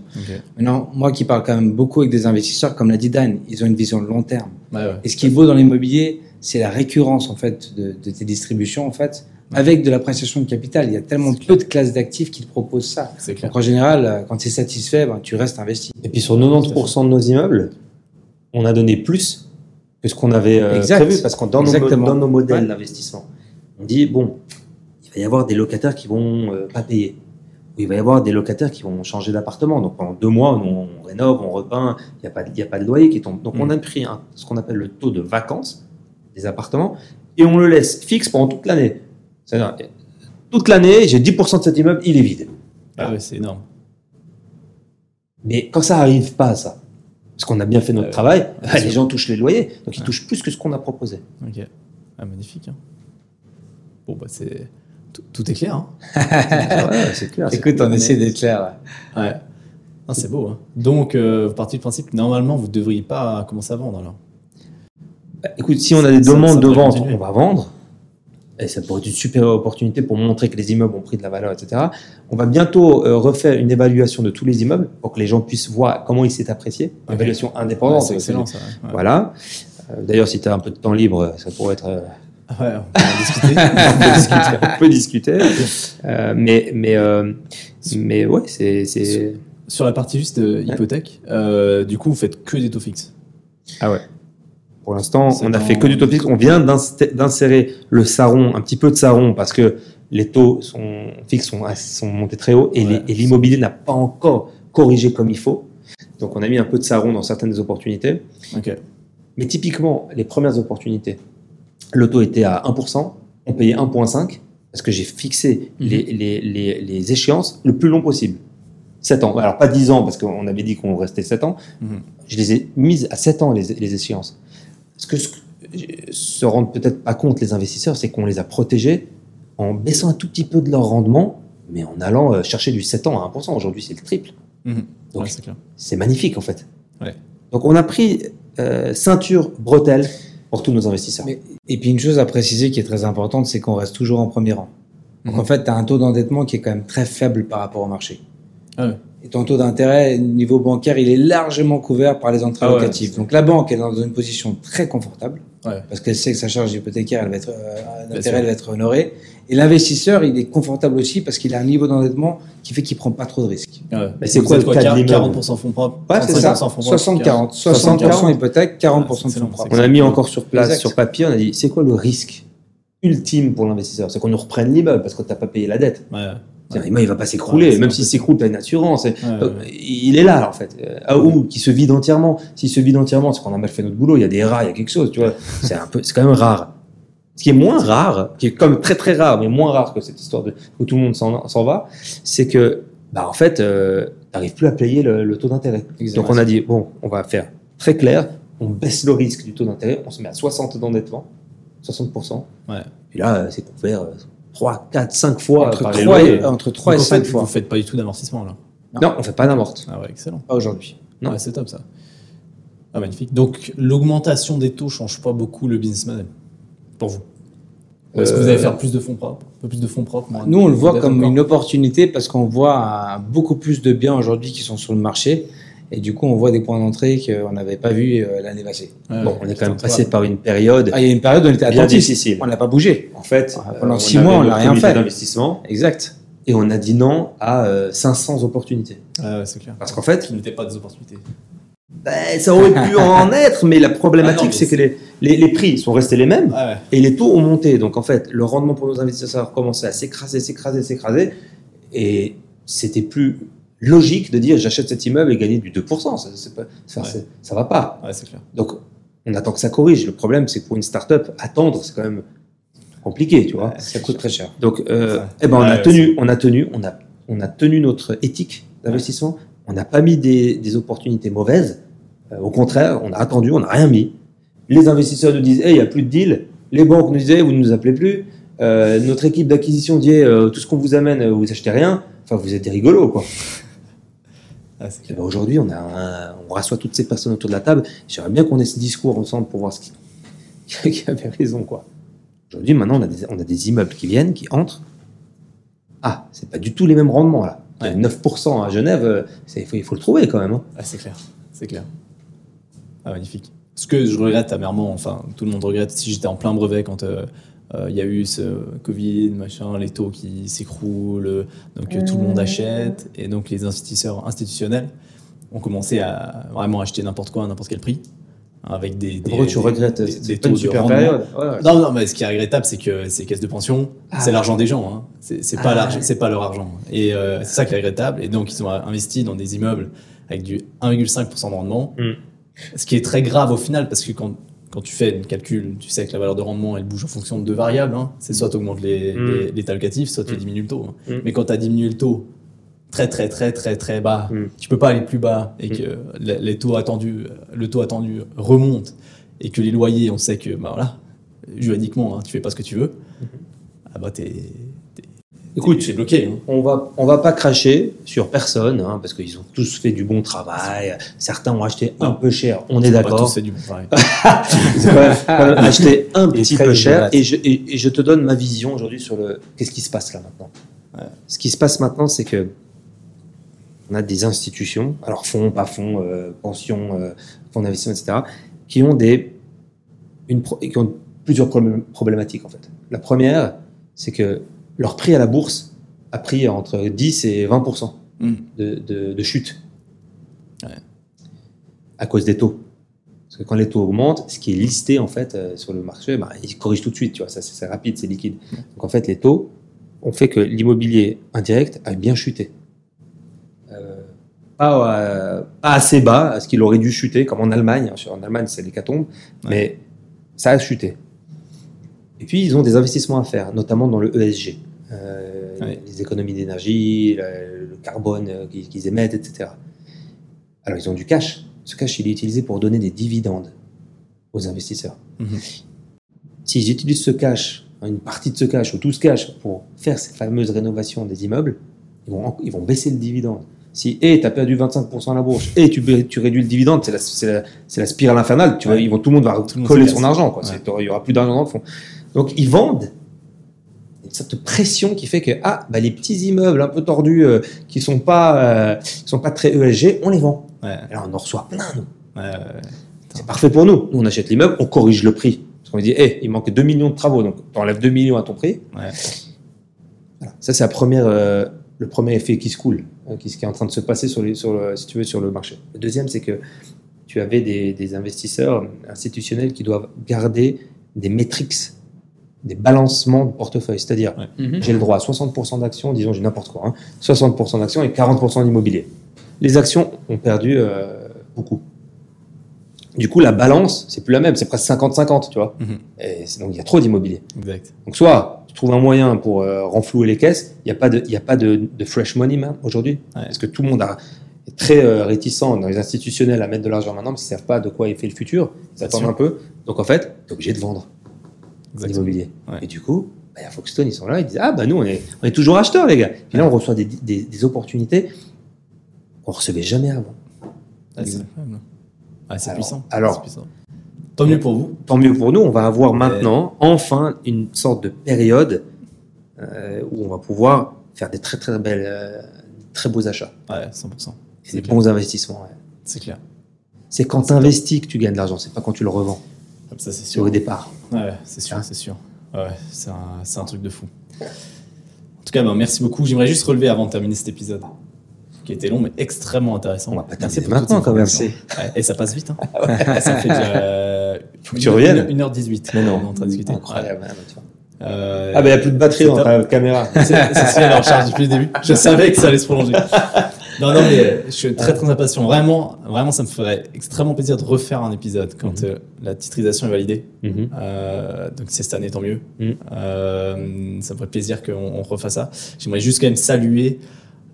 Maintenant, moi qui parle quand même beaucoup avec des investisseurs, comme l'a dit Dan, ils ont une vision de long terme. Ouais. Et ce qui est beau dans l'immobilier, c'est la récurrence en fait de, de tes distributions en fait, avec de l'appréciation de capital. Il y a tellement peu de classes d'actifs qui te proposent ça. C'est clair. Donc en général, euh, quand tu es satisfait, ben, tu restes investi. Et puis sur 90% de nos immeubles, on a donné plus que ce qu'on avait euh, Exact. prévu. Parce que dans, dans nos modèles Ouais. d'investissement, on dit, bon, il va y avoir des locataires qui vont euh, pas payer. Ou il va y avoir des locataires qui vont changer d'appartement. Donc pendant deux mois, on rénove, on repeint, il n'y a, pas y a pas de loyer qui tombe. Donc Mm. on a pris un- ce qu'on appelle le taux de vacances des appartements et on le laisse fixe pendant toute l'année. C'est-à-dire, toute l'année, j'ai 10% de cet immeuble, il est vide. Ah ouais, c'est énorme. Mais quand ça arrive pas, ça, parce qu'on a bien fait notre Euh, travail, bien les gens touchent les loyers, donc ils touchent plus que ce qu'on a proposé. Ok. Ah, magnifique. hein. Bon, bah, c'est. Tout, tout est clair. Hein. ouais, c'est clair. Écoute, on essaie d'être clair. ouais. Ah, c'est beau. Hein. Donc, euh, vous partez du principe que normalement, vous ne devriez pas commencer à vendre alors. Bah, écoute, si on a des Ça- demandes ça de vente, continuer. on va vendre. Et ça pourrait être une super opportunité pour montrer que les immeubles ont pris de la valeur, etc. On va bientôt euh, refaire une évaluation de tous les immeubles pour que les gens puissent voir comment il s'est apprécié. Une évaluation Ouais, indépendante. c'est excellent ça. Ouais. Voilà. Euh, D'ailleurs, si tu as un peu de temps libre, ça pourrait être. Ouais, on peut discuter. on peut discuter. on peut discuter. Euh, mais, mais, euh, mais ouais, c'est. c'est- Sur la partie juste euh, hypothèque, du coup, vous faites que des taux fixes. Ah ouais. Pour l'instant, on a fait que du taux fixe. On vient d'insérer le saron, un petit peu de saron, parce que les taux sont, fixes sont, sont montés très haut et Ouais. l'immobilier n'a pas encore corrigé comme il faut. Donc on a mis un peu de saron dans certaines opportunités. Ok. Mais typiquement, les premières opportunités, le taux était à 1%, on payait 1,5 parce que j'ai fixé Mhm. les, les, les, les échéances le plus long possible. 7 ans. Alors pas 10 ans parce qu'on avait dit qu'on restait 7 ans. Mhm. Je les ai mises à 7 ans les, les échéances. Ce que ce que se rendent peut-être pas compte les investisseurs, c'est qu'on les a protégés en baissant un tout petit peu de leur rendement, mais en allant euh, chercher du 7 ans à 1%. Aujourd'hui, c'est le triple. Mhm. Donc, Ouais, c'est magnifique en fait. Ouais. Donc on a pris euh, ceinture, bretelle pour tous nos investisseurs. Mais- et puis une chose à préciser qui est très importante, c'est qu'on reste toujours en premier rang. Donc Mhm. en fait, tu as un taux d'endettement qui est quand même très faible par rapport au marché. Ah ouais. Et ton taux d'intérêt, niveau bancaire, il est largement couvert par les entrées Ah ouais, locatives. Donc la banque est dans une position très confortable Ouais. parce qu'elle sait que sa charge hypothécaire, elle va être, euh, d'intérêt, elle va être honorée. Et l'investisseur, il est confortable aussi parce qu'il a un niveau d'endettement qui fait qu'il prend pas trop de risques. Ouais. Mais c'est quoi le cas de 40, l'immeuble 40% fonds propres Ouais, c'est ça. 35% fonds propres, 60-40. 60, 60% hypothèque, 40% Ah, c'est de excellent, fonds propres. On a mis encore sur place, Exact. sur papier, on a dit c'est quoi le risque ultime pour l'investisseur? C'est qu'on nous reprenne l'immeuble parce que tu n'as pas payé la dette. Ouais. L'immeuble, il va pas s'écrouler, Ouais, même s'il s'écroule, tu as une assurance. Ouais, il est là, en fait. Euh, ah, ou qui se vide entièrement. S'il se vide entièrement, c'est qu'on a mal fait notre boulot. Il y a des rats, il y a quelque chose, tu vois. C'est un peu, c'est quand même rare. Ce qui est moins rare, qui est comme très très rare, mais moins rare que cette histoire de où tout le monde s'en s'en va, c'est que, bah en fait, euh, t'arrives plus à payer le, le taux d'intérêt. Donc on a dit bon, on va faire très clair, on baisse le risque du taux d'intérêt, on se met à 60 d'endettement, 60%. Ouais. Et là, euh, c'est couvert 3, 4, 5 fois Entre par les 3 loyers. et, entre 3 et Donc, en 5 fait, fois. Vous faites pas du tout d'amortissement là. Non, on fait pas d'amorte. Ah ouais, excellent. Pas aujourd'hui. Non. Ouais, c'est top ça. Ah, magnifique. Donc, l'augmentation des taux change pas beaucoup le business model pour vous? Ou Est-ce que vous allez faire plus de fonds propres? Un peu plus de fonds propres moins- Nous, on le voit comme une opportunité parce qu'on voit euh, beaucoup plus de biens aujourd'hui qui sont sur le marché Et du coup, on voit des points d'entrée qu'on n'avait pas vu euh, l'année passée. Ouais, Bon, on est quand même passé par une période Ah, il y a une période où on était bien attentifs. difficile. On n'a pas bougé. En fait, Ah, pendant euh, six avait mois, on n'a rien fait. d'investissement Exact. et on a dit non à euh, 500 opportunités. Ouais, ouais, c'est clair. Parce qu'en fait, Qui n'étaient pas des opportunités. ben, ça aurait pu en être, mais la Ah problématique, mais c'est que les, les, les prix sont restés les mêmes ouais. et les taux ont monté. Donc en fait, le rendement pour nos investisseurs commençait à s'écraser, s'écraser, s'écraser. Et c'était plus logique de dire j'achète cet immeuble et gagner du 2%. Ça, c'est pas, ça, Ouais. c'est- ça va pas. Ouais, c'est clair. Donc on attend que ça corrige. Le problème, c'est que pour une start-up, attendre, c'est quand même compliqué, tu vois. Ça coûte très cher. Donc, euh, eh ben, on a tenu, on a tenu, on a, on a tenu notre éthique d'investissement. On n'a pas mis des, des opportunités mauvaises. Euh, au contraire, on a attendu, on n'a rien mis. Les investisseurs nous disent, hey, il n'y a plus de deal. Les banques nous disaient, vous ne nous appelez plus. Euh, notre équipe d'acquisition dit, tout ce qu'on vous amène, vous achetez rien. Enfin, vous êtes des rigolos, quoi. Ben, aujourd'hui, on a, un- on rassoit toutes ces personnes autour de la table. J'aimerais bien qu'on ait ce discours ensemble pour voir ce qui, qui avait raison, quoi. Aujourd'hui, maintenant, on a, des, on a des immeubles qui viennent, qui entrent. Ah, c'est pas du tout les mêmes rendements, là. Ouais. 9% à Genève, euh, il faut, le trouver quand même. hein. Ouais, c'est clair. C'est clair. Ah, magnifique. Ce que je regrette amèrement, enfin, tout le monde regrette, si j'étais en plein brevet quand euh, euh, il y a eu ce Covid, machin, les taux qui s'écroulent, donc euh, tout le monde achète, et donc les investisseurs institutionnels ont commencé à vraiment acheter n'importe quoi à n'importe quel prix, hein, avec des, des, Pourquoi tu des- regrettes des, des taux une super rendement. période. Ouais, ouais. Non, non, mais ce qui est regrettable, c'est que ces caisses de pension, Ah. c'est l'argent des gens. Hein. C'est pas, Ah. pas leur argent. Et euh, c'est ça qui est regrettable. Et donc, ils ont investi dans des immeubles avec du 1,5% de rendement. Mm. Ce qui est très grave au final, parce que quand, quand tu fais une calcul, tu sais que la valeur de rendement, elle bouge en fonction de deux variables. hein. C'est soit tu augmentes les, Mm. les, l'état locatif, soit tu Mm. diminues le taux. hein. Mm. Mais quand tu as diminué le taux très, très, très, très, très bas, Mm. tu peux pas aller plus bas et que les, taux attendus, le taux attendu remonte et que les loyers, on sait que, bah voilà, juridiquement, hein, tu fais pas ce que tu veux, ah bah t'es- Écoute, t'es bloqué. hein. on va, on va pas cracher sur personne, hein, parce qu'ils ont tous fait du bon travail. Certains ont acheté un peu cher, on est d'accord. fait du bon travail. C'est acheté un Et petit peu cher. Et je, et, et je te donne ma vision aujourd'hui sur le qu'est-ce qui se passe là maintenant. Ouais. Ce qui se passe maintenant, c'est que on a des institutions, alors fonds, pas fonds, euh, pensions, euh, fonds d'investissement, etc., qui ont des une qui ont plusieurs problém- problématiques en fait. La première, c'est que leur prix à la bourse a pris entre 10 et 20 Mm. de, de, de chute. Ouais. À cause des taux. Parce que quand les taux augmentent, ce qui est listé en fait euh, sur le marché, bah, il corrige tout de suite, tu vois, ça c'est rapide, c'est liquide. Donc en fait, les taux ont fait que l'immobilier indirect a bien chuté. Euh, pas, euh, pas assez bas, à ce qu'il aurait dû chuter, comme en Allemagne. En Allemagne, c'est l'hécatombe, mais ça a chuté. Et puis, ils ont des investissements à faire, notamment dans le ESG. Euh. Les économies d'énergie, le, le carbone euh, qu'ils émettent, etc. Alors, ils ont du cash. Ce cash, il est utilisé pour donner des dividendes aux investisseurs. Mhm. S'ils utilisent ce cash, hein, une partie de ce cash ou tout ce cash pour faire ces fameuses rénovations des immeubles, ils vont, ils vont baisser le dividende. Si, et tu as perdu 25% à la bourse, et tu, réduis le dividende, c'est la, spirale infernale. Tu vois, Ouais. ils vont, tout le monde va Tout coller son argent. Quoi. Ouais. C'est- Il y aura plus d'argent dans le fond. Donc, ils vendent de pression qui fait que ah, bah, les petits immeubles un peu tordus euh, qui sont pas, euh, qui sont pas très ESG, on les vend. Ouais, là, on en reçoit plein, nous. ouais. C'est parfait pour nous. Nous, on achète l'immeuble, on corrige le prix. Parce qu'on dit, hé, il manque 2 millions de travaux, donc tu enlèves 2 millions à ton prix. Ouais. Voilà. Ça, c'est la première, euh, le premier effet qui se coule, qui, qui est en train de se passer sur, les, sur le, si tu veux, sur le marché. Le deuxième, c'est que tu avais des, des investisseurs institutionnels qui doivent garder des métriques, des balancements de portefeuille. C'est-à-dire, Mhm. j'ai le droit à 60% d'actions, disons, j'ai n'importe quoi, hein, 60% d'actions et 40% d'immobilier. Les actions ont perdu euh, beaucoup. Du coup, la balance, c'est plus la même, c'est presque 50-50, tu vois. Mhm. Et c'est- donc, il y a trop d'immobilier. Exact. Donc, soit tu trouves un moyen pour euh, renflouer les caisses, il n'y a pas de, il y a pas de, de fresh money man, aujourd'hui, Ouais. parce que tout le monde a, est très euh, réticent dans les institutionnels à mettre de l'argent maintenant, parce qu'ils ne savent pas de quoi est fait le futur, ils attendent un peu. Donc, en fait, tu es obligé de vendre. L'immobilier. Ouais. Et du coup, bah, il y a Foxton, ils sont là, ils disent Ah, bah nous, on est, on est toujours acheteurs, les gars. Puis là, on reçoit des, des, des opportunités qu'on recevait jamais avant. C'est incroyable. Ouais, c'est puissant. alors- puissant. Tant mieux pour vous. Tant mieux pour nous, on va avoir maintenant, enfin, une sorte de période euh, où on va pouvoir faire des très très belles, euh, très beaux achats Ouais, 100%. et C'est des clair. bons investissements. ouais. C'est clair. C'est quand tu investis que tu gagnes de l'argent, c'est pas quand tu le revends. Comme ça, C'est sûr. au départ. Ouais, c'est sûr, c'est sûr. Ouais, c'est un, c'est un truc de fou. En tout cas, ben, merci beaucoup. J'aimerais juste relever avant de terminer cet épisode, qui était long mais extrêmement intéressant. On va pas terminer maintenant, quand même. Ouais, et ça passe vite. Hein. ça fait déjà. euh, Faut que tu reviennes. 1h18. Mais non. on est en train de discuter. Incroyable. hein. Ouais. Euh, Ah, bah, il n'y a plus de batterie dans ta caméra. c'est si elle est en charge depuis le début. Je savais que ça allait se prolonger. Non, non, mais je suis très très impatient. Vraiment, vraiment, ça me ferait extrêmement plaisir de refaire un épisode quand euh, la titrisation est validée. Mhm. Euh, donc c'est cette année, tant mieux. Mhm. Euh, ça me ferait plaisir qu'on on refasse ça. J'aimerais juste quand même saluer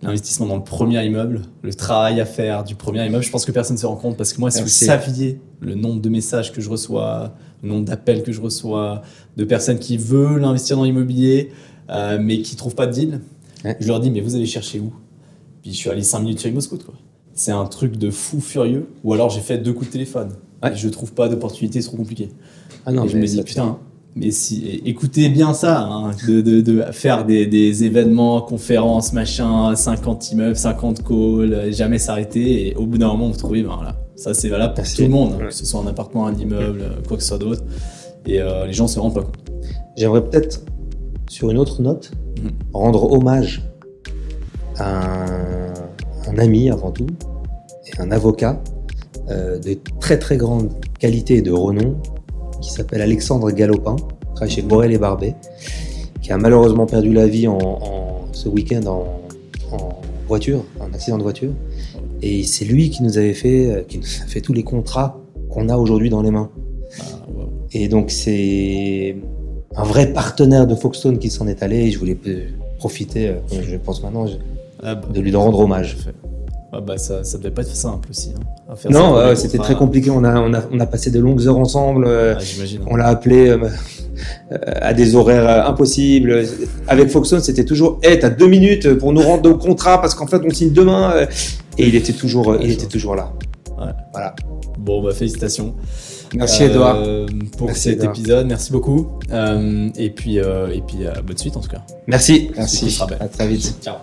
l'investissement dans le premier immeuble, le travail à faire du premier immeuble. Je pense que personne ne se rend compte parce que moi, si vous saviez le nombre de messages que je reçois, le nombre d'appels que je reçois, de personnes qui veulent investir dans l'immobilier, mais qui trouvent pas de deal, je leur dis, mais vous allez chercher où? Puis je suis allé 5 minutes sur ImmoScout, quoi. C'est un truc de fou furieux. Ou alors j'ai fait deux coups de téléphone. Ouais. Et je trouve pas d'opportunité, c'est trop compliqué. Ah non, et je me dis, putain, mais si, écoutez bien ça, hein, de, de, de faire des, des événements, conférences, machin, 50 immeubles, 50 calls, jamais s'arrêter, et au bout d'un moment, vous trouvez, ben voilà, ça c'est valable pour Merci. tout le monde, hein, Ouais. que ce soit un appartement, un immeuble, quoi que ce soit d'autre, et euh, les gens se rendent pas compte. J'aimerais peut-être, sur une autre note, Mhm. rendre hommage un, un ami avant tout, et un avocat euh, de très très grande qualité et de renom, qui s'appelle Alexandre Galopin, qui travaille chez Borel et Barbet, qui a malheureusement perdu la vie en, en- ce week-end en, en voiture, un accident de voiture. Et c'est lui qui nous avait fait, euh, qui nous a fait tous les contrats qu'on a aujourd'hui dans les mains. Ah. Et donc c'est un vrai partenaire de Foxstone qui s'en est allé et je voulais profiter, euh, je pense maintenant, Ah, bah, de lui rendre hommage. Ah, bah, ça, ça devait pas être simple aussi. Hein, à faire ça Non, euh, c'était très compliqué, on a, on, a, on a passé de longues heures ensemble, euh, Ah, on l'a appelé euh, euh, à des horaires impossibles. Avec Foxstone, c'était toujours hey, t'as deux minutes pour nous rendre nos contrats parce qu'en fait on signe demain. Et il était toujours, il était toujours là. Ouais. Voilà. Bon, bah, félicitations. Merci Euh, Edouard. pour Merci, cet Edouard. épisode. Merci beaucoup. Euh, et puis, euh, et puis bonne suite en tout cas. Merci. Merci. À très vite. Ciao.